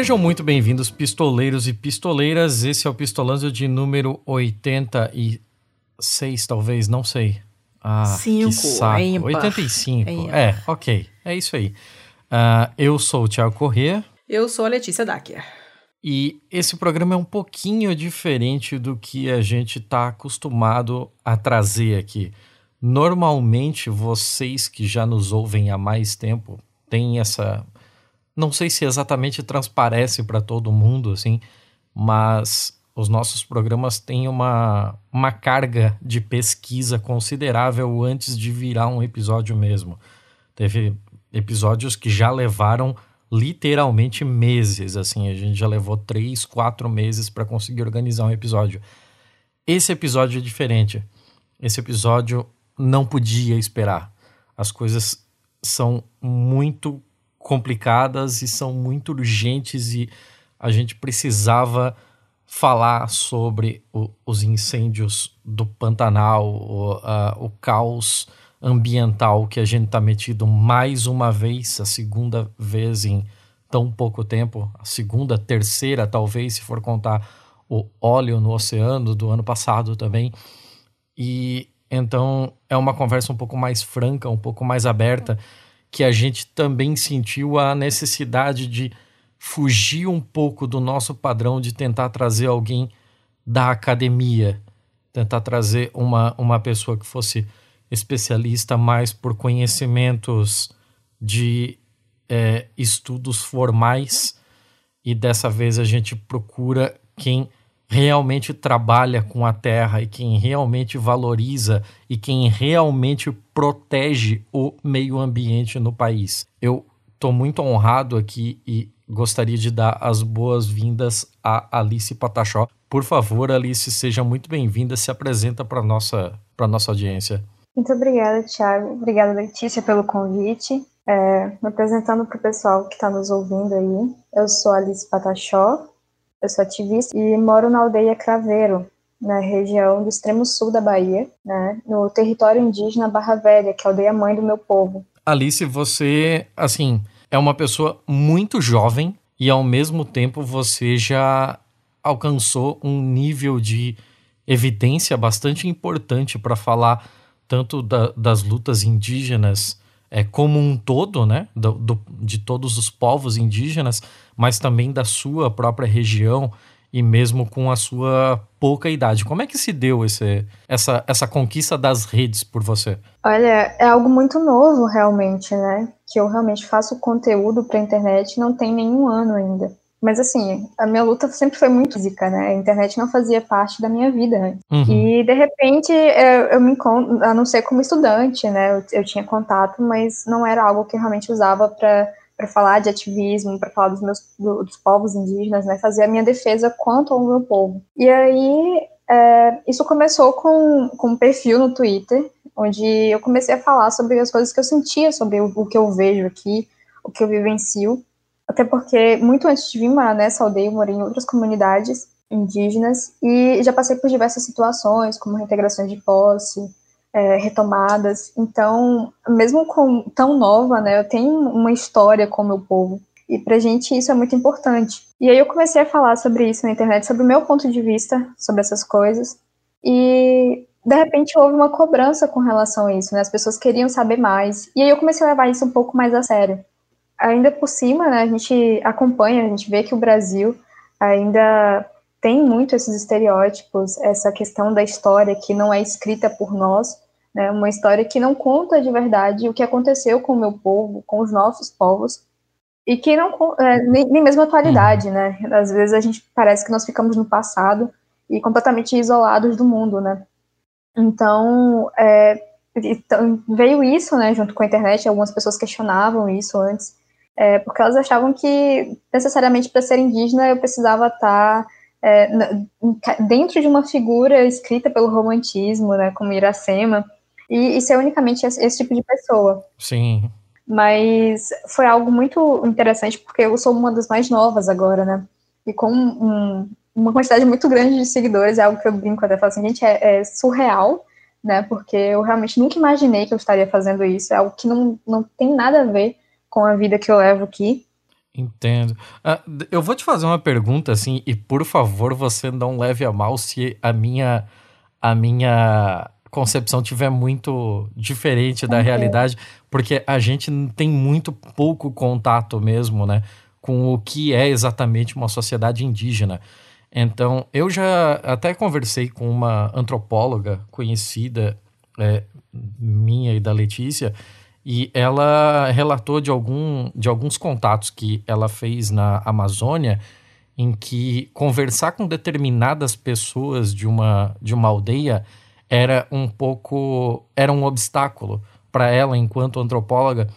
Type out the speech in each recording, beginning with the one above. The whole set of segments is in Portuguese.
Sejam muito bem-vindos, pistoleiros e pistoleiras. Esse é o Pistolando de número 86, talvez, não sei. Ah, Cinco, que saco. Empa. 85. Empa. É, ok. É isso aí. Uh, eu sou o Thiago Corrêa. Eu sou a Letícia Dacker. E esse programa é um pouquinho diferente do que a gente está acostumado a trazer aqui. Normalmente, vocês que já nos ouvem há mais tempo têm essa. Não sei se exatamente transparece para todo mundo, assim, mas os nossos programas têm uma, uma carga de pesquisa considerável antes de virar um episódio mesmo. Teve episódios que já levaram literalmente meses, assim, a gente já levou três, quatro meses para conseguir organizar um episódio. Esse episódio é diferente. Esse episódio não podia esperar. As coisas são muito complicadas e são muito urgentes e a gente precisava falar sobre o, os incêndios do Pantanal, o, o caos ambiental que a gente está metido mais uma vez, a segunda vez em tão pouco tempo, a segunda, terceira, talvez, se for contar o óleo no oceano do ano passado também. E então é uma conversa um pouco mais franca, um pouco mais aberta, que a gente também sentiu a necessidade de fugir um pouco do nosso padrão de tentar trazer alguém da academia, tentar trazer uma, uma pessoa que fosse especialista mais por conhecimentos de é, estudos formais. E dessa vez a gente procura quem realmente trabalha com a terra e quem realmente valoriza e quem realmente protege o meio ambiente no país. Eu estou muito honrado aqui e gostaria de dar as boas-vindas a Alice Patachó. Por favor, Alice, seja muito bem-vinda, se apresenta para nossa para nossa audiência. Muito obrigada, Thiago. Obrigada, Letícia, pelo convite. É, me apresentando para o pessoal que está nos ouvindo aí, eu sou Alice Patachó, eu sou ativista e moro na aldeia Craveiro, na região do extremo sul da Bahia, né, no território indígena Barra Velha, que é a aldeia mãe do meu povo. Alice, você, assim, é uma pessoa muito jovem e ao mesmo tempo você já alcançou um nível de evidência bastante importante para falar tanto da, das lutas indígenas é, como um todo, né, do, do, de todos os povos indígenas, mas também da sua própria região e mesmo com a sua pouca idade. Como é que se deu esse, essa, essa conquista das redes por você? Olha, é algo muito novo realmente, né? Que eu realmente faço conteúdo para a internet não tem nenhum ano ainda. Mas assim, a minha luta sempre foi muito física, né? A internet não fazia parte da minha vida. Né? Uhum. E de repente eu, eu, me encontro, a não ser como estudante, né? Eu, eu tinha contato, mas não era algo que eu realmente usava para para falar de ativismo, para falar dos meus do, dos povos indígenas, né? Fazer a minha defesa quanto ao meu povo. E aí é, isso começou com, com um perfil no Twitter, onde eu comecei a falar sobre as coisas que eu sentia, sobre o, o que eu vejo aqui, o que eu vivencio. Até porque, muito antes de vir morar nessa aldeia, eu morei em outras comunidades indígenas e já passei por diversas situações, como reintegrações de posse, é, retomadas. Então, mesmo com tão nova, né, eu tenho uma história com o meu povo. E pra gente isso é muito importante. E aí eu comecei a falar sobre isso na internet, sobre o meu ponto de vista sobre essas coisas. E de repente houve uma cobrança com relação a isso, né? As pessoas queriam saber mais. E aí eu comecei a levar isso um pouco mais a sério ainda por cima, né, a gente acompanha, a gente vê que o Brasil ainda tem muito esses estereótipos, essa questão da história que não é escrita por nós, né, uma história que não conta de verdade o que aconteceu com o meu povo, com os nossos povos, e que não, é, nem, nem mesmo a atualidade, uhum. né, às vezes a gente parece que nós ficamos no passado e completamente isolados do mundo, né, então, é, então veio isso, né, junto com a internet, algumas pessoas questionavam isso antes, é, porque elas achavam que necessariamente para ser indígena eu precisava estar é, dentro de uma figura escrita pelo romantismo, né, como Iracema, e, e ser unicamente esse, esse tipo de pessoa. Sim. Mas foi algo muito interessante porque eu sou uma das mais novas agora, né? E com um, uma quantidade muito grande de seguidores, é algo que eu brinco até, falo assim, gente, é, é, surreal, né? Porque eu realmente nunca imaginei que eu estaria fazendo isso, é algo que não, não tem nada a ver com a vida que eu levo aqui. Entendo. Uh, eu vou te fazer uma pergunta assim, e por favor, você não leve a mal se a minha a minha concepção tiver muito diferente da realidade, porque a gente tem muito pouco contato mesmo, né, com o que é exatamente uma sociedade indígena. Então, eu já até conversei com uma antropóloga conhecida é, minha e da Letícia, e ela relatou de, algum, de alguns contatos que ela fez na Amazônia, em que conversar com determinadas pessoas de uma, de uma aldeia era um pouco era um obstáculo para ela enquanto antropóloga,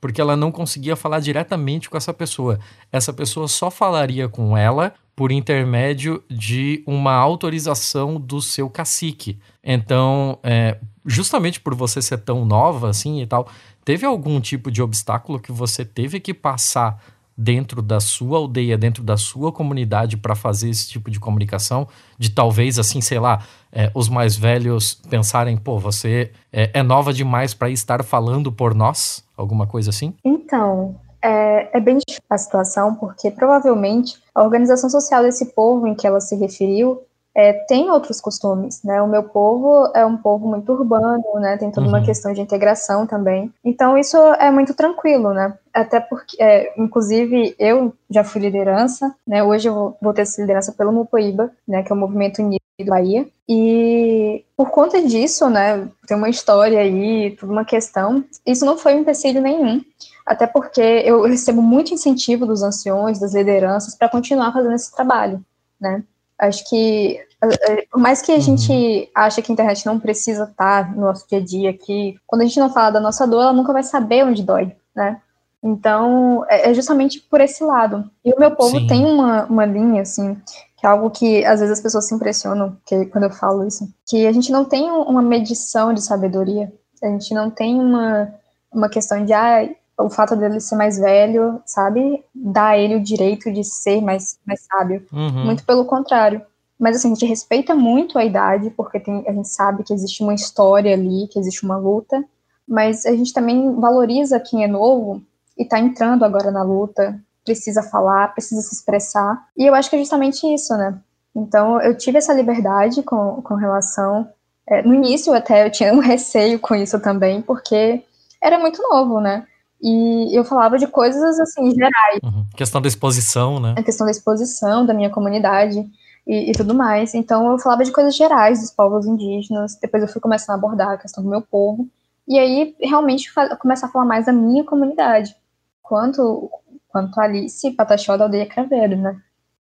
porque ela não conseguia falar diretamente com essa pessoa. Essa pessoa só falaria com ela por intermédio de uma autorização do seu cacique. Então, é, justamente por você ser tão nova assim e tal, teve algum tipo de obstáculo que você teve que passar dentro da sua aldeia, dentro da sua comunidade para fazer esse tipo de comunicação? De talvez, assim, sei lá, é, os mais velhos pensarem, pô, você é, é nova demais para estar falando por nós? Alguma coisa assim? Então, é, é, bem difícil a situação, porque provavelmente a organização social desse povo em que ela se referiu é, tem outros costumes, né? O meu povo é um povo muito urbano, né? Tem toda uhum. uma questão de integração também. Então isso é muito tranquilo, né? Até porque, é, inclusive, eu já fui liderança, né? Hoje eu vou, vou ter essa liderança pelo Mupoíba, né? Que é o Movimento Unido do Bahia. E por conta disso, né? Tem uma história aí, toda uma questão. Isso não foi um empecilho nenhum até porque eu recebo muito incentivo dos anciões, das lideranças, para continuar fazendo esse trabalho, né? Acho que, é, é, por mais que a uhum. gente ache que a internet não precisa estar no nosso dia a dia aqui, quando a gente não fala da nossa dor, ela nunca vai saber onde dói, né? Então, é, é justamente por esse lado. E o meu povo Sim. tem uma, uma linha, assim, que é algo que às vezes as pessoas se impressionam que, quando eu falo isso, que a gente não tem uma medição de sabedoria, a gente não tem uma, uma questão de, ah, o fato dele ser mais velho, sabe, dá a ele o direito de ser mais, mais sábio. Uhum. Muito pelo contrário. Mas assim, a gente respeita muito a idade, porque tem, a gente sabe que existe uma história ali, que existe uma luta, mas a gente também valoriza quem é novo e está entrando agora na luta, precisa falar, precisa se expressar. E eu acho que é justamente isso, né? Então, eu tive essa liberdade com, com relação. É, no início, até, eu tinha um receio com isso também, porque era muito novo, né? E eu falava de coisas assim, gerais. Uhum. Questão da exposição, né? A questão da exposição da minha comunidade e, e, tudo mais. Então eu falava de coisas gerais dos povos indígenas. Depois eu fui começando a abordar a questão do meu povo. E aí realmente começar a falar mais da minha comunidade. Quanto, quanto Alice Pataxó da aldeia Craveiro, né?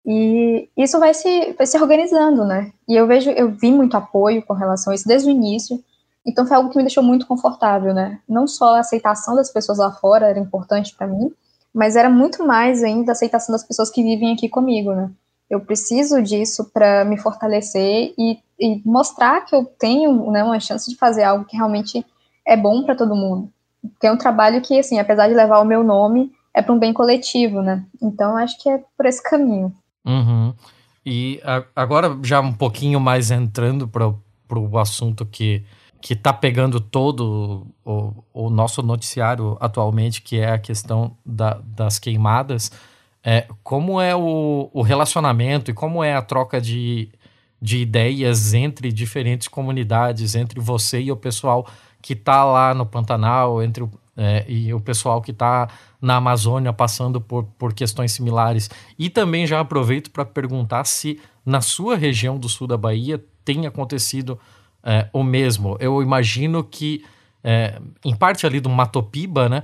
E isso vai se, vai se organizando, né? E eu vejo, eu vi muito apoio com relação a isso desde o início. Então foi algo que me deixou muito confortável, né? Não só a aceitação das pessoas lá fora era importante para mim, mas era muito mais ainda a aceitação das pessoas que vivem aqui comigo, né? Eu preciso disso para me fortalecer e, e, mostrar que eu tenho né, uma chance de fazer algo que realmente é bom para todo mundo. Porque é um trabalho que, assim, apesar de levar o meu nome, é para um bem coletivo, né? Então acho que é por esse caminho. Uhum. E a, agora, já um pouquinho mais entrando para o assunto que que está pegando todo o, o, nosso noticiário atualmente, que é a questão da, das queimadas, é, como é o, o, relacionamento e como é a troca de, de ideias entre diferentes comunidades, entre você e o pessoal que está lá no Pantanal, entre o, é, e o pessoal que está na Amazônia passando por, por questões similares. E também já aproveito para perguntar se na sua região do sul da Bahia tem acontecido é, o mesmo. Eu imagino que, é, em parte ali do Matopiba, né,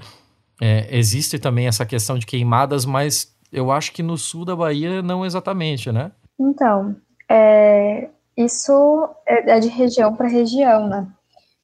é, existe também essa questão de queimadas, mas eu acho que no sul da Bahia não exatamente, né? Então, é, isso é, é de região para região, né?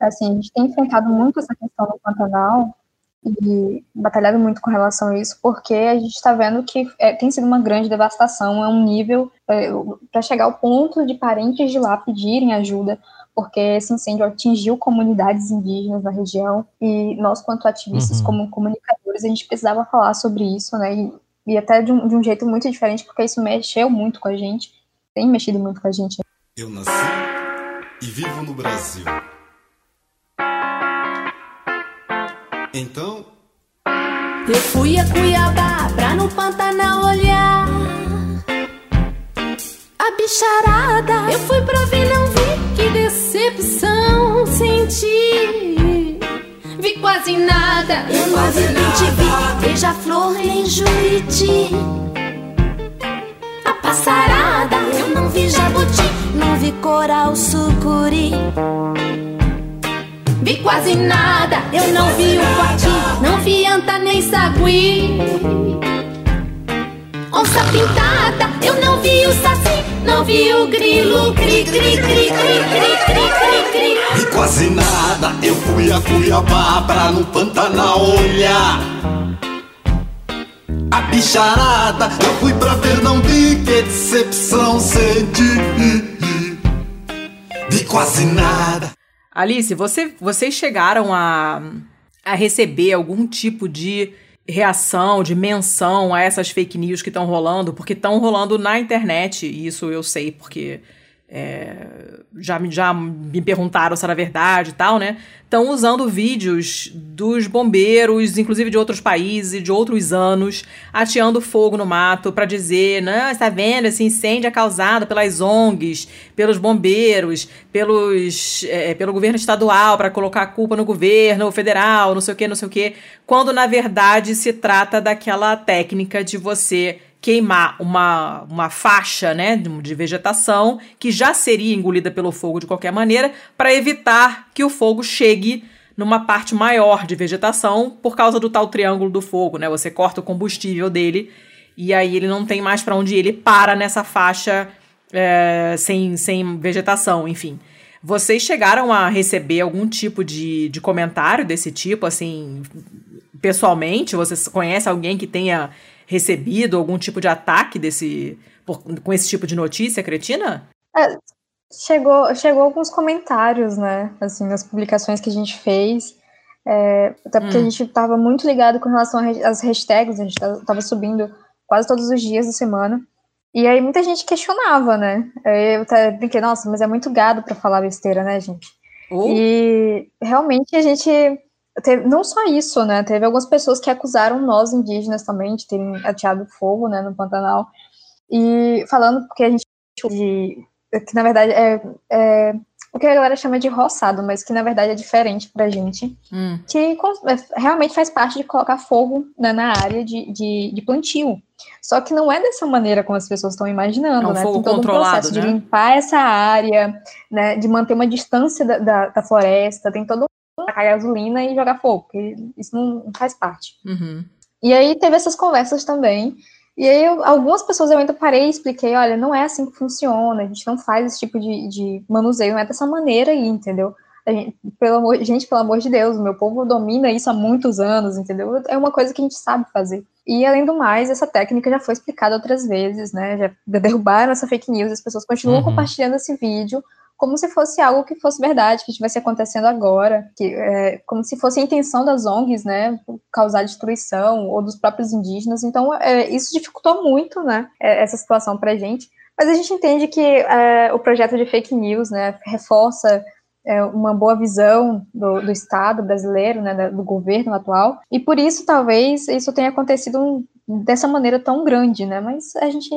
Assim, a gente tem enfrentado muito essa questão no Pantanal e batalhado muito com relação a isso, porque a gente está vendo que é, tem sido uma grande devastação, é um nível é, para chegar ao ponto de parentes de lá pedirem ajuda porque esse incêndio atingiu comunidades indígenas na região e nós, quanto ativistas, uhum. como comunicadores, a gente precisava falar sobre isso, né? E, e até de um, de um, jeito muito diferente, porque isso mexeu muito com a gente, tem mexido muito com a gente. Eu nasci e vivo no Brasil. Então, Eu fui a Cuiabá pra no Pantanal olhar a bicharada. Eu fui pra ver, não vi, decepção senti. Vi quase nada, eu quase não te vi. Beija-flor em Juíti. A passarada, eu não vi jabuti, não vi coral sucuri. Vi quase nada, eu não vi o coati, não vi anta nem sagui. Onça pintada, eu não vi o saci, não vi o grilo, cri, cri, cri, cri, cri, cri, cri, cri. Vi quase nada, eu fui a Cuiabá pra no Pantanal olhar. A bicharada, eu fui pra ver, não vi que decepção senti. Vi quase nada. Alice, você, vocês chegaram a, a receber algum tipo de reação, de menção a essas fake news que estão rolando? Porque estão rolando na internet, e isso eu sei porque é, já, já me perguntaram se era verdade e tal, né? Estão usando vídeos dos bombeiros, inclusive de outros países de outros anos, ateando fogo no mato para dizer, não, está vendo, esse incêndio é causado pelas ONGs, pelos bombeiros, pelos, é, pelo governo estadual, para colocar a culpa no governo federal, não sei o que, não sei o que, quando na verdade se trata daquela técnica de você queimar uma, uma faixa né, de vegetação que já seria engolida pelo fogo de qualquer maneira, para evitar que o fogo chegue numa parte maior de vegetação por causa do tal triângulo do fogo, né? Você corta o combustível dele e aí ele não tem mais para onde ir, ele para nessa faixa é, sem, sem vegetação, enfim. Vocês chegaram a receber algum tipo de, de comentário desse tipo, assim, pessoalmente? Você conhece alguém que tenha recebido algum tipo de ataque desse por, com esse tipo de notícia, Cretina? É, chegou, chegou alguns comentários, né? Assim, nas publicações que a gente fez. É, até porque hum. a gente estava muito ligado com relação às hashtags, a gente estava subindo quase todos os dias da semana. E aí muita gente questionava, né? Eu até brinquei, nossa, mas é muito gado para falar besteira, né, gente? Uh. E realmente a gente Teve, não só isso, né? Teve algumas pessoas que acusaram nós indígenas também de terem ateado fogo, né, no Pantanal. E falando porque a gente de, que na verdade é, é, o que a galera chama de roçado, mas que na verdade é diferente pra gente, hum. que é, realmente faz parte de colocar fogo né, na área de, de, de, plantio. Só que não é dessa maneira como as pessoas estão imaginando, é um né? Fogo Tem todo controlado, um processo né? de limpar essa área, né? De manter uma distância da, da, da floresta, tem todo tacar gasolina e jogar fogo, porque isso não faz parte. Uhum. E aí teve essas conversas também. E aí eu, algumas pessoas eu ainda parei e expliquei, olha, não é assim que funciona, a gente não faz esse tipo de, de manuseio, não é dessa maneira aí, entendeu? Gente, pelo amor, gente, pelo amor de Deus, o meu povo domina isso há muitos anos, entendeu? É uma coisa que a gente sabe fazer. E além do mais, essa técnica já foi explicada outras vezes, né? Já derrubaram essa fake news, as pessoas continuam uhum. compartilhando esse vídeo, como se fosse algo que fosse verdade, que estivesse acontecendo agora, que é, como se fosse a intenção das ONGs, né, causar destruição ou dos próprios indígenas. Então, é, isso dificultou muito, né, é, essa situação para gente. Mas a gente entende que é, o projeto de fake news, né, reforça é, uma boa visão do, do Estado brasileiro, né, do governo atual, e por isso talvez isso tenha acontecido dessa maneira tão grande, né? Mas a gente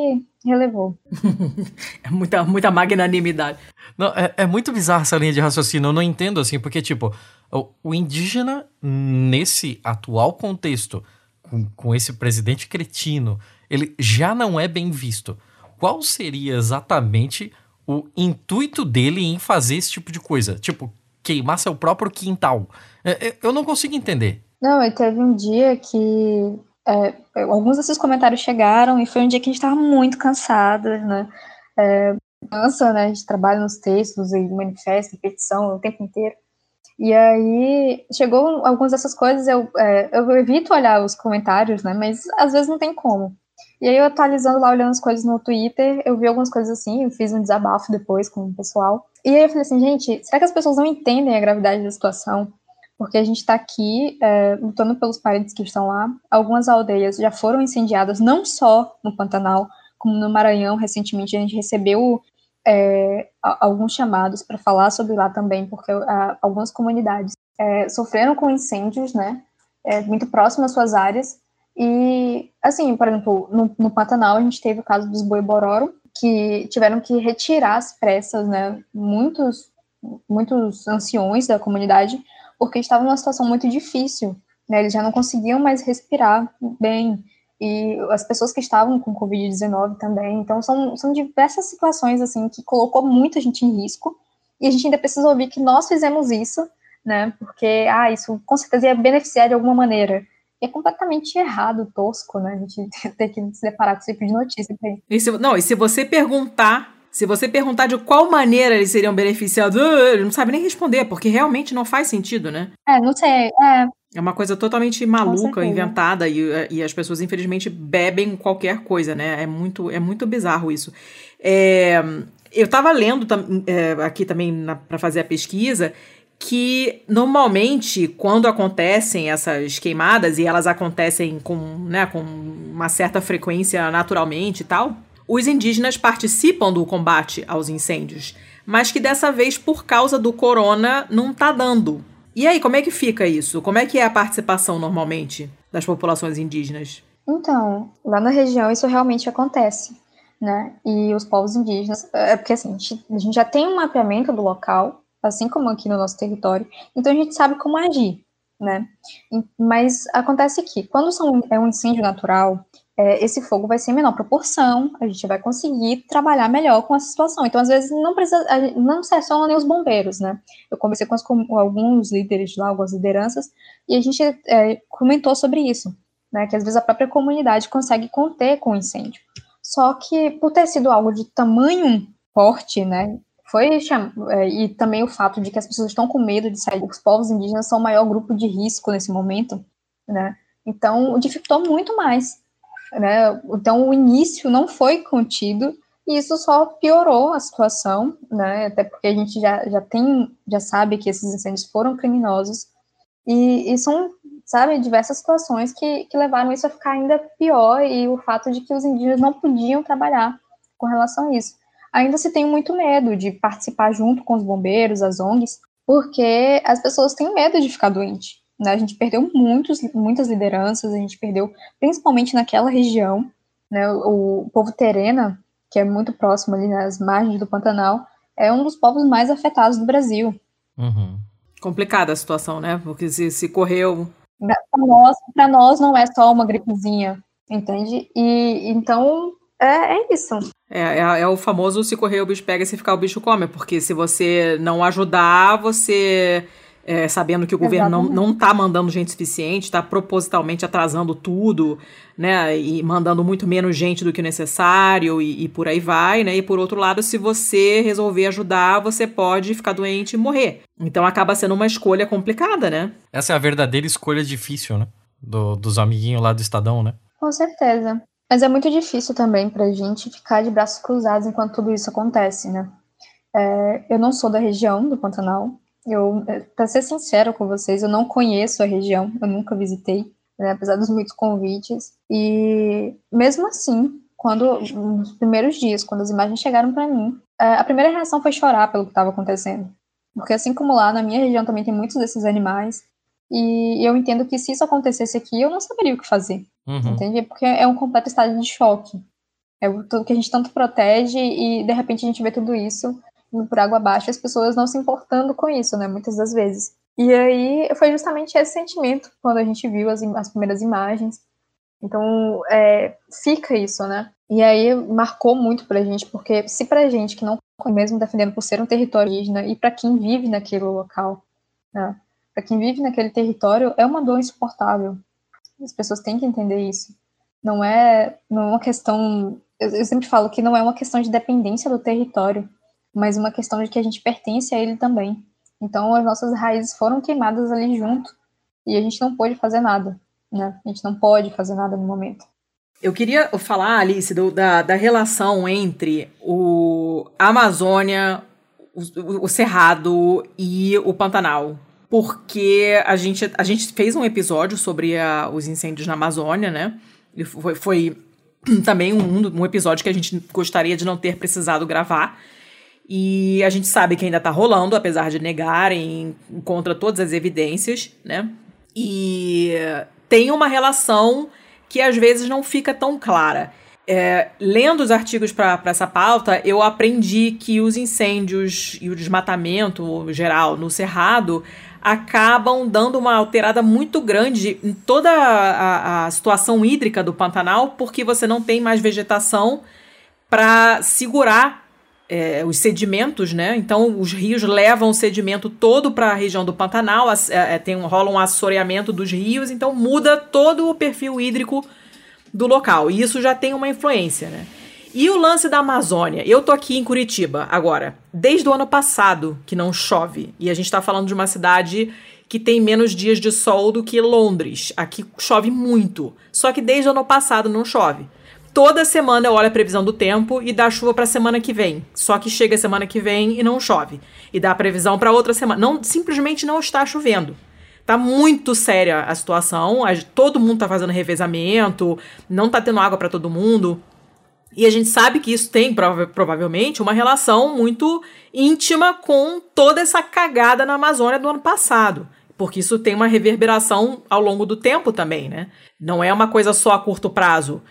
relevou. é muita, muita magnanimidade. Não, é, é, muito bizarro essa linha de raciocínio. Eu não entendo assim, porque, tipo, o, o indígena, nesse atual contexto, com, com esse presidente cretino, ele já não é bem visto. Qual seria exatamente o intuito dele em fazer esse tipo de coisa? Tipo, queimar seu próprio quintal. É, é, eu não consigo entender. Não, e teve um dia que é, alguns desses comentários chegaram e foi um dia que a gente estava muito cansada, né? É, cansa, né? A gente trabalha nos textos e manifesta, petição o tempo inteiro. E aí chegou algumas dessas coisas, eu, é, eu evito olhar os comentários, né? Mas às vezes não tem como. E aí eu atualizando lá, olhando as coisas no Twitter, eu vi algumas coisas assim, eu fiz um desabafo depois com o pessoal. E aí eu falei assim, gente, será que as pessoas não entendem a gravidade da situação? porque a gente está aqui é, lutando pelos parentes que estão lá. Algumas aldeias já foram incendiadas, não só no Pantanal, como no Maranhão. Recentemente a gente recebeu é, alguns chamados para falar sobre lá também, porque algumas comunidades é, sofreram com incêndios, né, é, muito próximas às suas áreas, E, assim, por exemplo, no, no Pantanal a gente teve o caso dos boi-bororo, que tiveram que retirar as pressas, né, muitos, muitos anciões da comunidade, porque estavam numa situação muito difícil, né, eles já não conseguiam mais respirar bem, e as pessoas que estavam com Covid-19 também, então são, são diversas situações, assim, que colocou muita gente em risco, e a gente ainda precisa ouvir que nós fizemos isso, né, porque, ah, isso com certeza ia beneficiar de alguma maneira, é completamente errado, tosco, né? A gente ter que se deparar com esse tipo de notícia. E se, não, e se você perguntar, se você perguntar de qual maneira eles seriam beneficiados, uh, ele não sabe nem responder, porque realmente não faz sentido, né? É, não sei. É, é uma coisa totalmente maluca, inventada, e, e as pessoas, infelizmente, bebem qualquer coisa, né? É muito, é muito bizarro isso. É, eu estava lendo é, aqui também para fazer a pesquisa que normalmente quando acontecem essas queimadas e elas acontecem com, né, com uma certa frequência naturalmente e tal, os indígenas participam do combate aos incêndios, mas que dessa vez por causa do corona não tá dando. E aí, como é que fica isso? Como é que é a participação normalmente das populações indígenas? Então, lá na região isso realmente acontece, né? E os povos indígenas, é porque assim, a gente já tem um mapeamento do local, assim como aqui no nosso território, então a gente sabe como agir, né? Mas acontece que, quando são, é um incêndio natural, é, esse fogo vai ser em menor proporção, a gente vai conseguir trabalhar melhor com essa situação. Então, às vezes, não precisa, não se só nem os bombeiros, né? Eu conversei com, com alguns líderes lá, algumas lideranças, e a gente é, comentou sobre isso, né? Que às vezes a própria comunidade consegue conter com o incêndio. Só que, por ter sido algo de tamanho forte, né? Foi é, e também o fato de que as pessoas estão com medo de sair. Os povos indígenas são o maior grupo de risco nesse momento, né? Então dificultou muito mais, né? Então o início não foi contido e isso só piorou a situação, né? Até porque a gente já, já tem, já sabe que esses incêndios foram criminosos e, e são, sabe, diversas situações que, que levaram isso a ficar ainda pior e o fato de que os indígenas não podiam trabalhar com relação a isso ainda se tem muito medo de participar junto com os bombeiros, as ONGs, porque as pessoas têm medo de ficar doente. Né? A gente perdeu muitos, muitas lideranças, a gente perdeu principalmente naquela região, né? o, o povo terena, que é muito próximo ali nas margens do Pantanal, é um dos povos mais afetados do Brasil. Uhum. Complicada a situação, né? Porque se, se correu. Para nós, nós não é só uma gripezinha, entende? E então é, é isso. É, é, é, o famoso se correr o bicho pega, se ficar o bicho come, porque se você não ajudar, você, é, sabendo que o governo não, não tá mandando gente suficiente, está propositalmente atrasando tudo, né, e mandando muito menos gente do que necessário, e, e, por aí vai, né, e por outro lado, se você resolver ajudar, você pode ficar doente e morrer. Então acaba sendo uma escolha complicada, né? Essa é a verdadeira escolha difícil, né, do, dos amiguinhos lá do Estadão, né? Com certeza. Mas é muito difícil também para a gente ficar de braços cruzados enquanto tudo isso acontece, né? É, eu não sou da região do Pantanal. Eu, é, para ser sincero com vocês, eu não conheço a região, eu nunca visitei, né, apesar dos muitos convites. E mesmo assim, quando nos primeiros dias, quando as imagens chegaram para mim, é, a primeira reação foi chorar pelo que estava acontecendo, porque assim como lá na minha região também tem muitos desses animais, e eu entendo que se isso acontecesse aqui, eu não saberia o que fazer. Uhum. Entende? Porque é um completo estado de choque. É tudo que a gente tanto protege e de repente a gente vê tudo isso indo por água abaixo, as pessoas não se importando com isso, né? Muitas das vezes. E aí foi justamente esse sentimento quando a gente viu as, as primeiras imagens. Então, é, fica isso, né? E aí marcou muito pra gente, porque se pra gente que não mesmo defendendo por ser um território indígena e para quem vive naquele local, né? Para quem vive naquele território, é uma dor insuportável. As pessoas têm que entender isso. Não é, não é uma questão. Eu, eu sempre falo que não é uma questão de dependência do território, mas uma questão de que a gente pertence a ele também. Então, as nossas raízes foram queimadas ali junto e a gente não pôde fazer nada, né? A gente não pode fazer nada no momento. Eu queria falar, Alice, do, da, da relação entre o Amazônia, o, o Cerrado e o Pantanal porque a gente, a gente fez um episódio sobre a, os incêndios na Amazônia, né? E foi, foi também um, um episódio que a gente gostaria de não ter precisado gravar. E a gente sabe que ainda tá rolando, apesar de negarem contra todas as evidências, né? E tem uma relação que às vezes não fica tão clara. É, lendo os artigos para essa pauta, eu aprendi que os incêndios e o desmatamento geral no Cerrado acabam dando uma alterada muito grande em toda a, a situação hídrica do Pantanal, porque você não tem mais vegetação para segurar é, os sedimentos, né? Então os rios levam o sedimento todo para a região do Pantanal, é, tem rola um assoreamento dos rios, então muda todo o perfil hídrico do local. E isso já tem uma influência, né? E o lance da Amazônia? Eu tô aqui em Curitiba agora, desde o ano passado que não chove. E a gente tá falando de uma cidade que tem menos dias de sol do que Londres. Aqui chove muito. Só que desde o ano passado não chove. Toda semana eu olho a previsão do tempo e dá chuva para semana que vem. Só que chega a semana que vem e não chove. E dá a previsão para outra semana. Não, simplesmente não está chovendo. Tá muito séria a situação. todo mundo tá fazendo revezamento, não tá tendo água para todo mundo. E a gente sabe que isso tem prova provavelmente uma relação muito íntima com toda essa cagada na Amazônia do ano passado. Porque isso tem uma reverberação ao longo do tempo também, né? Não é uma coisa só a curto prazo.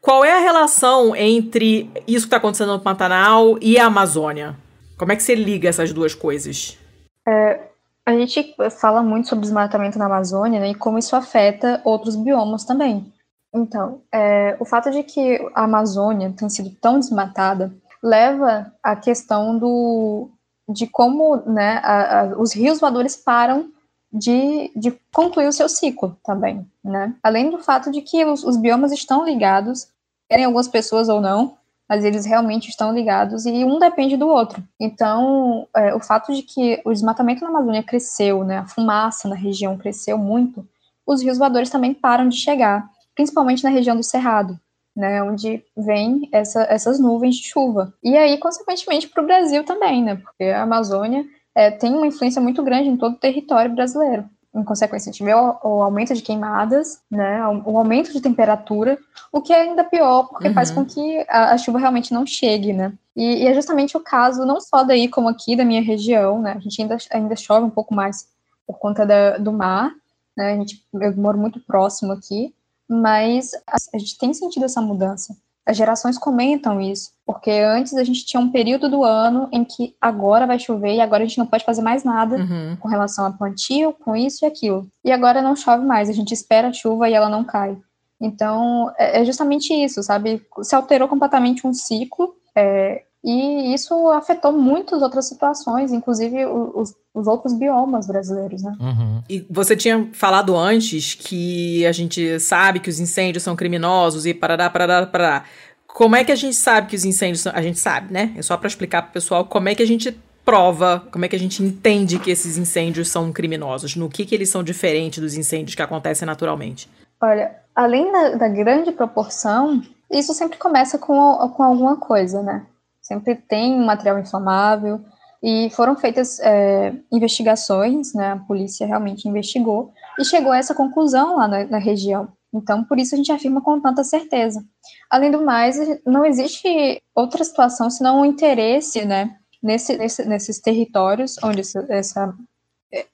Qual é a relação entre isso que está acontecendo no Pantanal e a Amazônia? Como é que você liga essas duas coisas? É, a gente fala muito sobre desmatamento na Amazônia né, e como isso afeta outros biomas também. Então, é, o fato de que a Amazônia tenha sido tão desmatada leva à questão do, de como né, a, a, os rios voadores param de, de, concluir o seu ciclo também, né? Além do fato de que os, os biomas estão ligados, querem algumas pessoas ou não, mas eles realmente estão ligados e um depende do outro. Então, é, o fato de que o desmatamento na Amazônia cresceu, né, a fumaça na região cresceu muito, os rios voadores também param de chegar principalmente na região do Cerrado, né, onde vem essa, essas nuvens de chuva. E aí, consequentemente, para o Brasil também, né, porque a Amazônia é, tem uma influência muito grande em todo o território brasileiro. Em consequência, a gente vê o, o aumento de queimadas, né, o, o, aumento de temperatura, o que é ainda pior, porque uhum. faz com que a, a, chuva realmente não chegue, né. E, e, é justamente o caso, não só daí como aqui da minha região, né, a gente ainda, ainda chove um pouco mais por conta da, do mar, né, a gente, eu moro muito próximo aqui, mas a gente tem sentido essa mudança. As gerações comentam isso, porque antes a gente tinha um período do ano em que agora vai chover e agora a gente não pode fazer mais nada uhum. com relação a plantio, com isso e aquilo. E agora não chove mais, a gente espera a chuva e ela não cai. Então, é, é justamente isso, sabe? Se alterou completamente um ciclo, é, e isso afetou muitas outras situações, inclusive os, os outros biomas brasileiros, né? Uhum. E você tinha falado antes que a gente sabe que os incêndios são criminosos e parará, parará, parará. Como é que a gente sabe que os incêndios são... A gente sabe, né? É só para explicar pro pessoal como é que a gente prova, como é que a gente entende que esses incêndios são criminosos, no que, que eles são diferentes dos incêndios que acontecem naturalmente. Olha, além da, da grande proporção, isso sempre começa com, com alguma coisa, né? Sempre tem um material inflamável, e foram feitas é, investigações, né, a polícia realmente investigou, e chegou a essa conclusão lá na, na, região. Então, por isso a gente afirma com tanta certeza. Além do mais, não existe outra situação senão o interesse, né, nesse, nesse, nesses territórios onde essa, essa,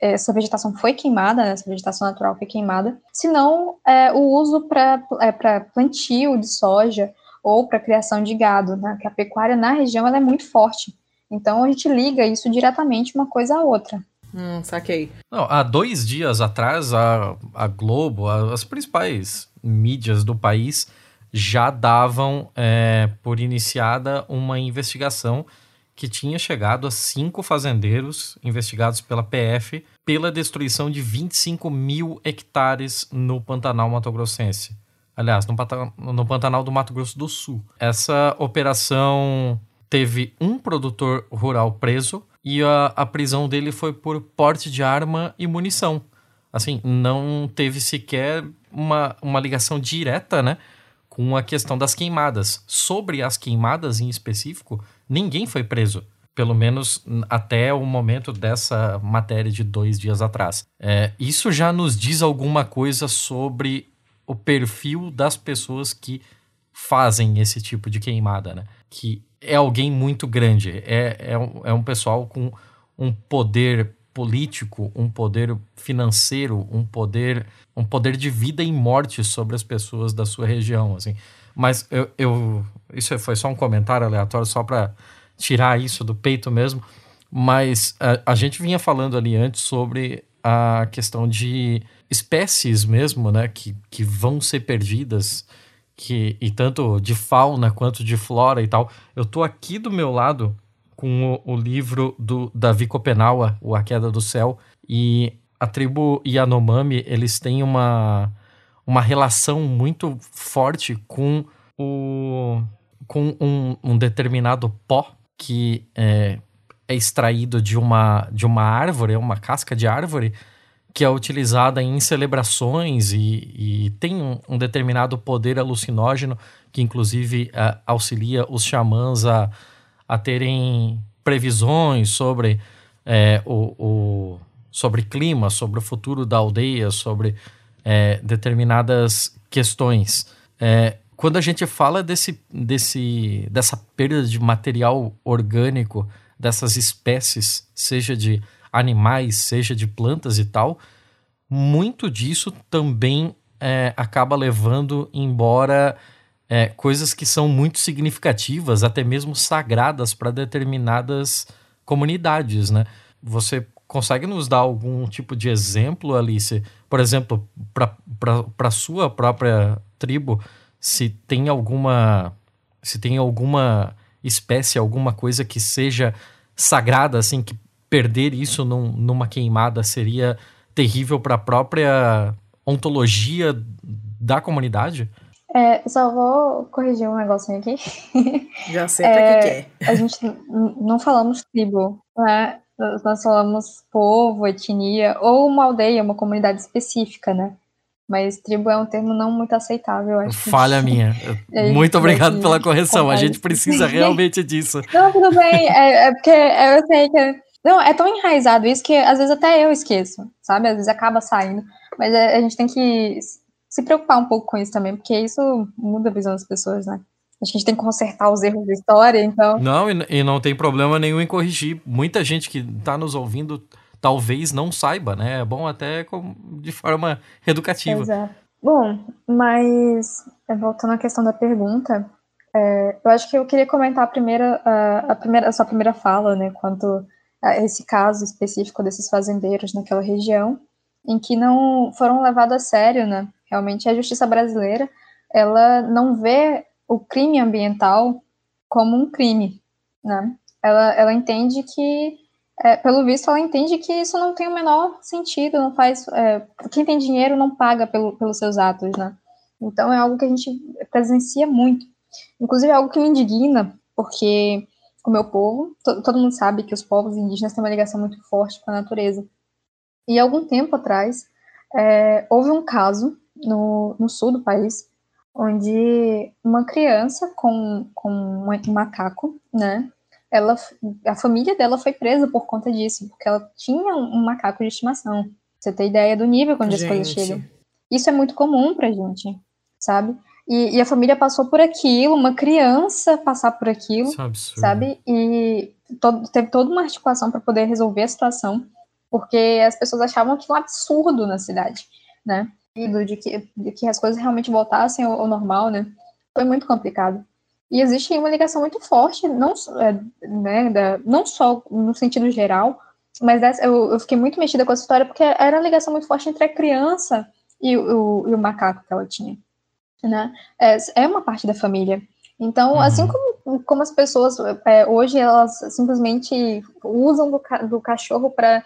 essa vegetação foi queimada, né, essa vegetação natural foi queimada, senão é, o uso para é, plantio de soja, ou para criação de gado, né? Que a pecuária na região ela é muito forte. Então a gente liga isso diretamente uma coisa à outra. Hum, saquei. Não, há dois dias atrás, a, a Globo, a, as principais mídias do país já davam é, por iniciada uma investigação que tinha chegado a cinco fazendeiros investigados pela PF pela destruição de 25 mil hectares no Pantanal Mato Grossense. Aliás, no, Pantanal do Mato Grosso do Sul. Essa operação teve um produtor rural preso e a, a prisão dele foi por porte de arma e munição. Assim, não teve sequer uma, uma ligação direta, né? Com a questão das queimadas. Sobre as queimadas em específico, ninguém foi preso. Pelo menos até o momento dessa matéria de dois dias atrás. É, isso já nos diz alguma coisa sobre o perfil das pessoas que fazem esse tipo de queimada, né? Que é alguém muito grande, é, é, um, é um pessoal com um poder político, um poder financeiro, um poder, um poder de vida e morte sobre as pessoas da sua região, assim. Mas eu, eu isso foi só um comentário aleatório só para tirar isso do peito mesmo. Mas a, a gente vinha falando ali antes sobre a questão de espécies mesmo, né, que, que vão ser perdidas, que e tanto de fauna quanto de flora e tal. Eu tô aqui do meu lado com o, o livro do Davi Kopenawa, O A Queda do Céu, e a tribo Yanomami, eles têm uma, uma relação muito forte com o com um, um determinado pó que é, é extraído de uma, de uma árvore, é uma casca de árvore, que é utilizada em celebrações e, e tem um, um, determinado poder alucinógeno que, inclusive, uh, auxilia os xamãs a, a terem previsões sobre é, o, o, sobre clima, sobre o futuro da aldeia, sobre é, determinadas questões. É, quando a gente fala desse, desse, dessa perda de material orgânico dessas espécies, seja de animais, seja de plantas e tal, muito disso também é, acaba levando embora é, coisas que são muito significativas, até mesmo sagradas para determinadas comunidades, né? Você consegue nos dar algum tipo de exemplo, Alice? Por exemplo, para a sua própria tribo, se tem alguma se tem alguma espécie, alguma coisa que seja sagrada, assim, que perder isso num, numa queimada seria terrível para a própria ontologia da comunidade? É, só vou corrigir um negocinho aqui. Já sei é, que quer. A gente não falamos tribo, né? Nós falamos povo, etnia, ou uma aldeia, uma comunidade específica, né? Mas tribo é um termo não muito aceitável, acho. Falha minha. É muito obrigado pela correção. A gente precisa realmente disso. Não, tudo bem. É, é porque eu sei que. Não, é tão enraizado isso que às vezes até eu esqueço, sabe? Às vezes acaba saindo. Mas é, a gente tem que se preocupar um pouco com isso também, porque isso muda a visão das pessoas, né? A gente tem que consertar os erros da história, então. Não, e, e não tem problema nenhum em corrigir. Muita gente que está nos ouvindo talvez não saiba, né? É bom até de forma educativa. Exato. Bom, mas é, voltando à questão da pergunta, é, eu acho que eu queria comentar a primeira, a, a, primeira, a sua primeira fala, né, quanto a esse caso específico desses fazendeiros naquela região, em que não foram levados a sério, né? Realmente a justiça brasileira, ela não vê o crime ambiental como um crime, né? Ela, ela entende que é, pelo visto, ela entende que isso não tem o menor sentido, não faz. É, quem tem dinheiro não paga pelo, pelos seus atos, né? Então é algo que a gente presencia muito. Inclusive é algo que me indigna, porque o meu povo, to, todo mundo sabe que os povos indígenas têm uma ligação muito forte com a natureza. E algum tempo atrás, é, houve um caso no, no sul do país, onde uma criança com, com um macaco, né, ela, a família dela foi presa por conta disso, porque ela tinha um macaco de estimação. Você tem ideia do nível quando as coisas chegam. Isso é muito comum pra gente, sabe? E, e, a família passou por aquilo, uma criança passar por aquilo, é sabe? E todo, teve toda uma articulação para poder resolver a situação, porque as pessoas achavam que um absurdo na cidade, né? E de que, de que as coisas realmente voltassem ao, ao normal, né? Foi muito complicado. E existe uma ligação muito forte, não, é, né, da, não só no sentido geral, mas dessa, eu, eu, fiquei muito mexida com essa história porque era uma ligação muito forte entre a criança e o, e o macaco que ela tinha. Né? É, é uma parte da família. Então, uhum. assim como, como as pessoas é, hoje elas simplesmente usam do, do cachorro para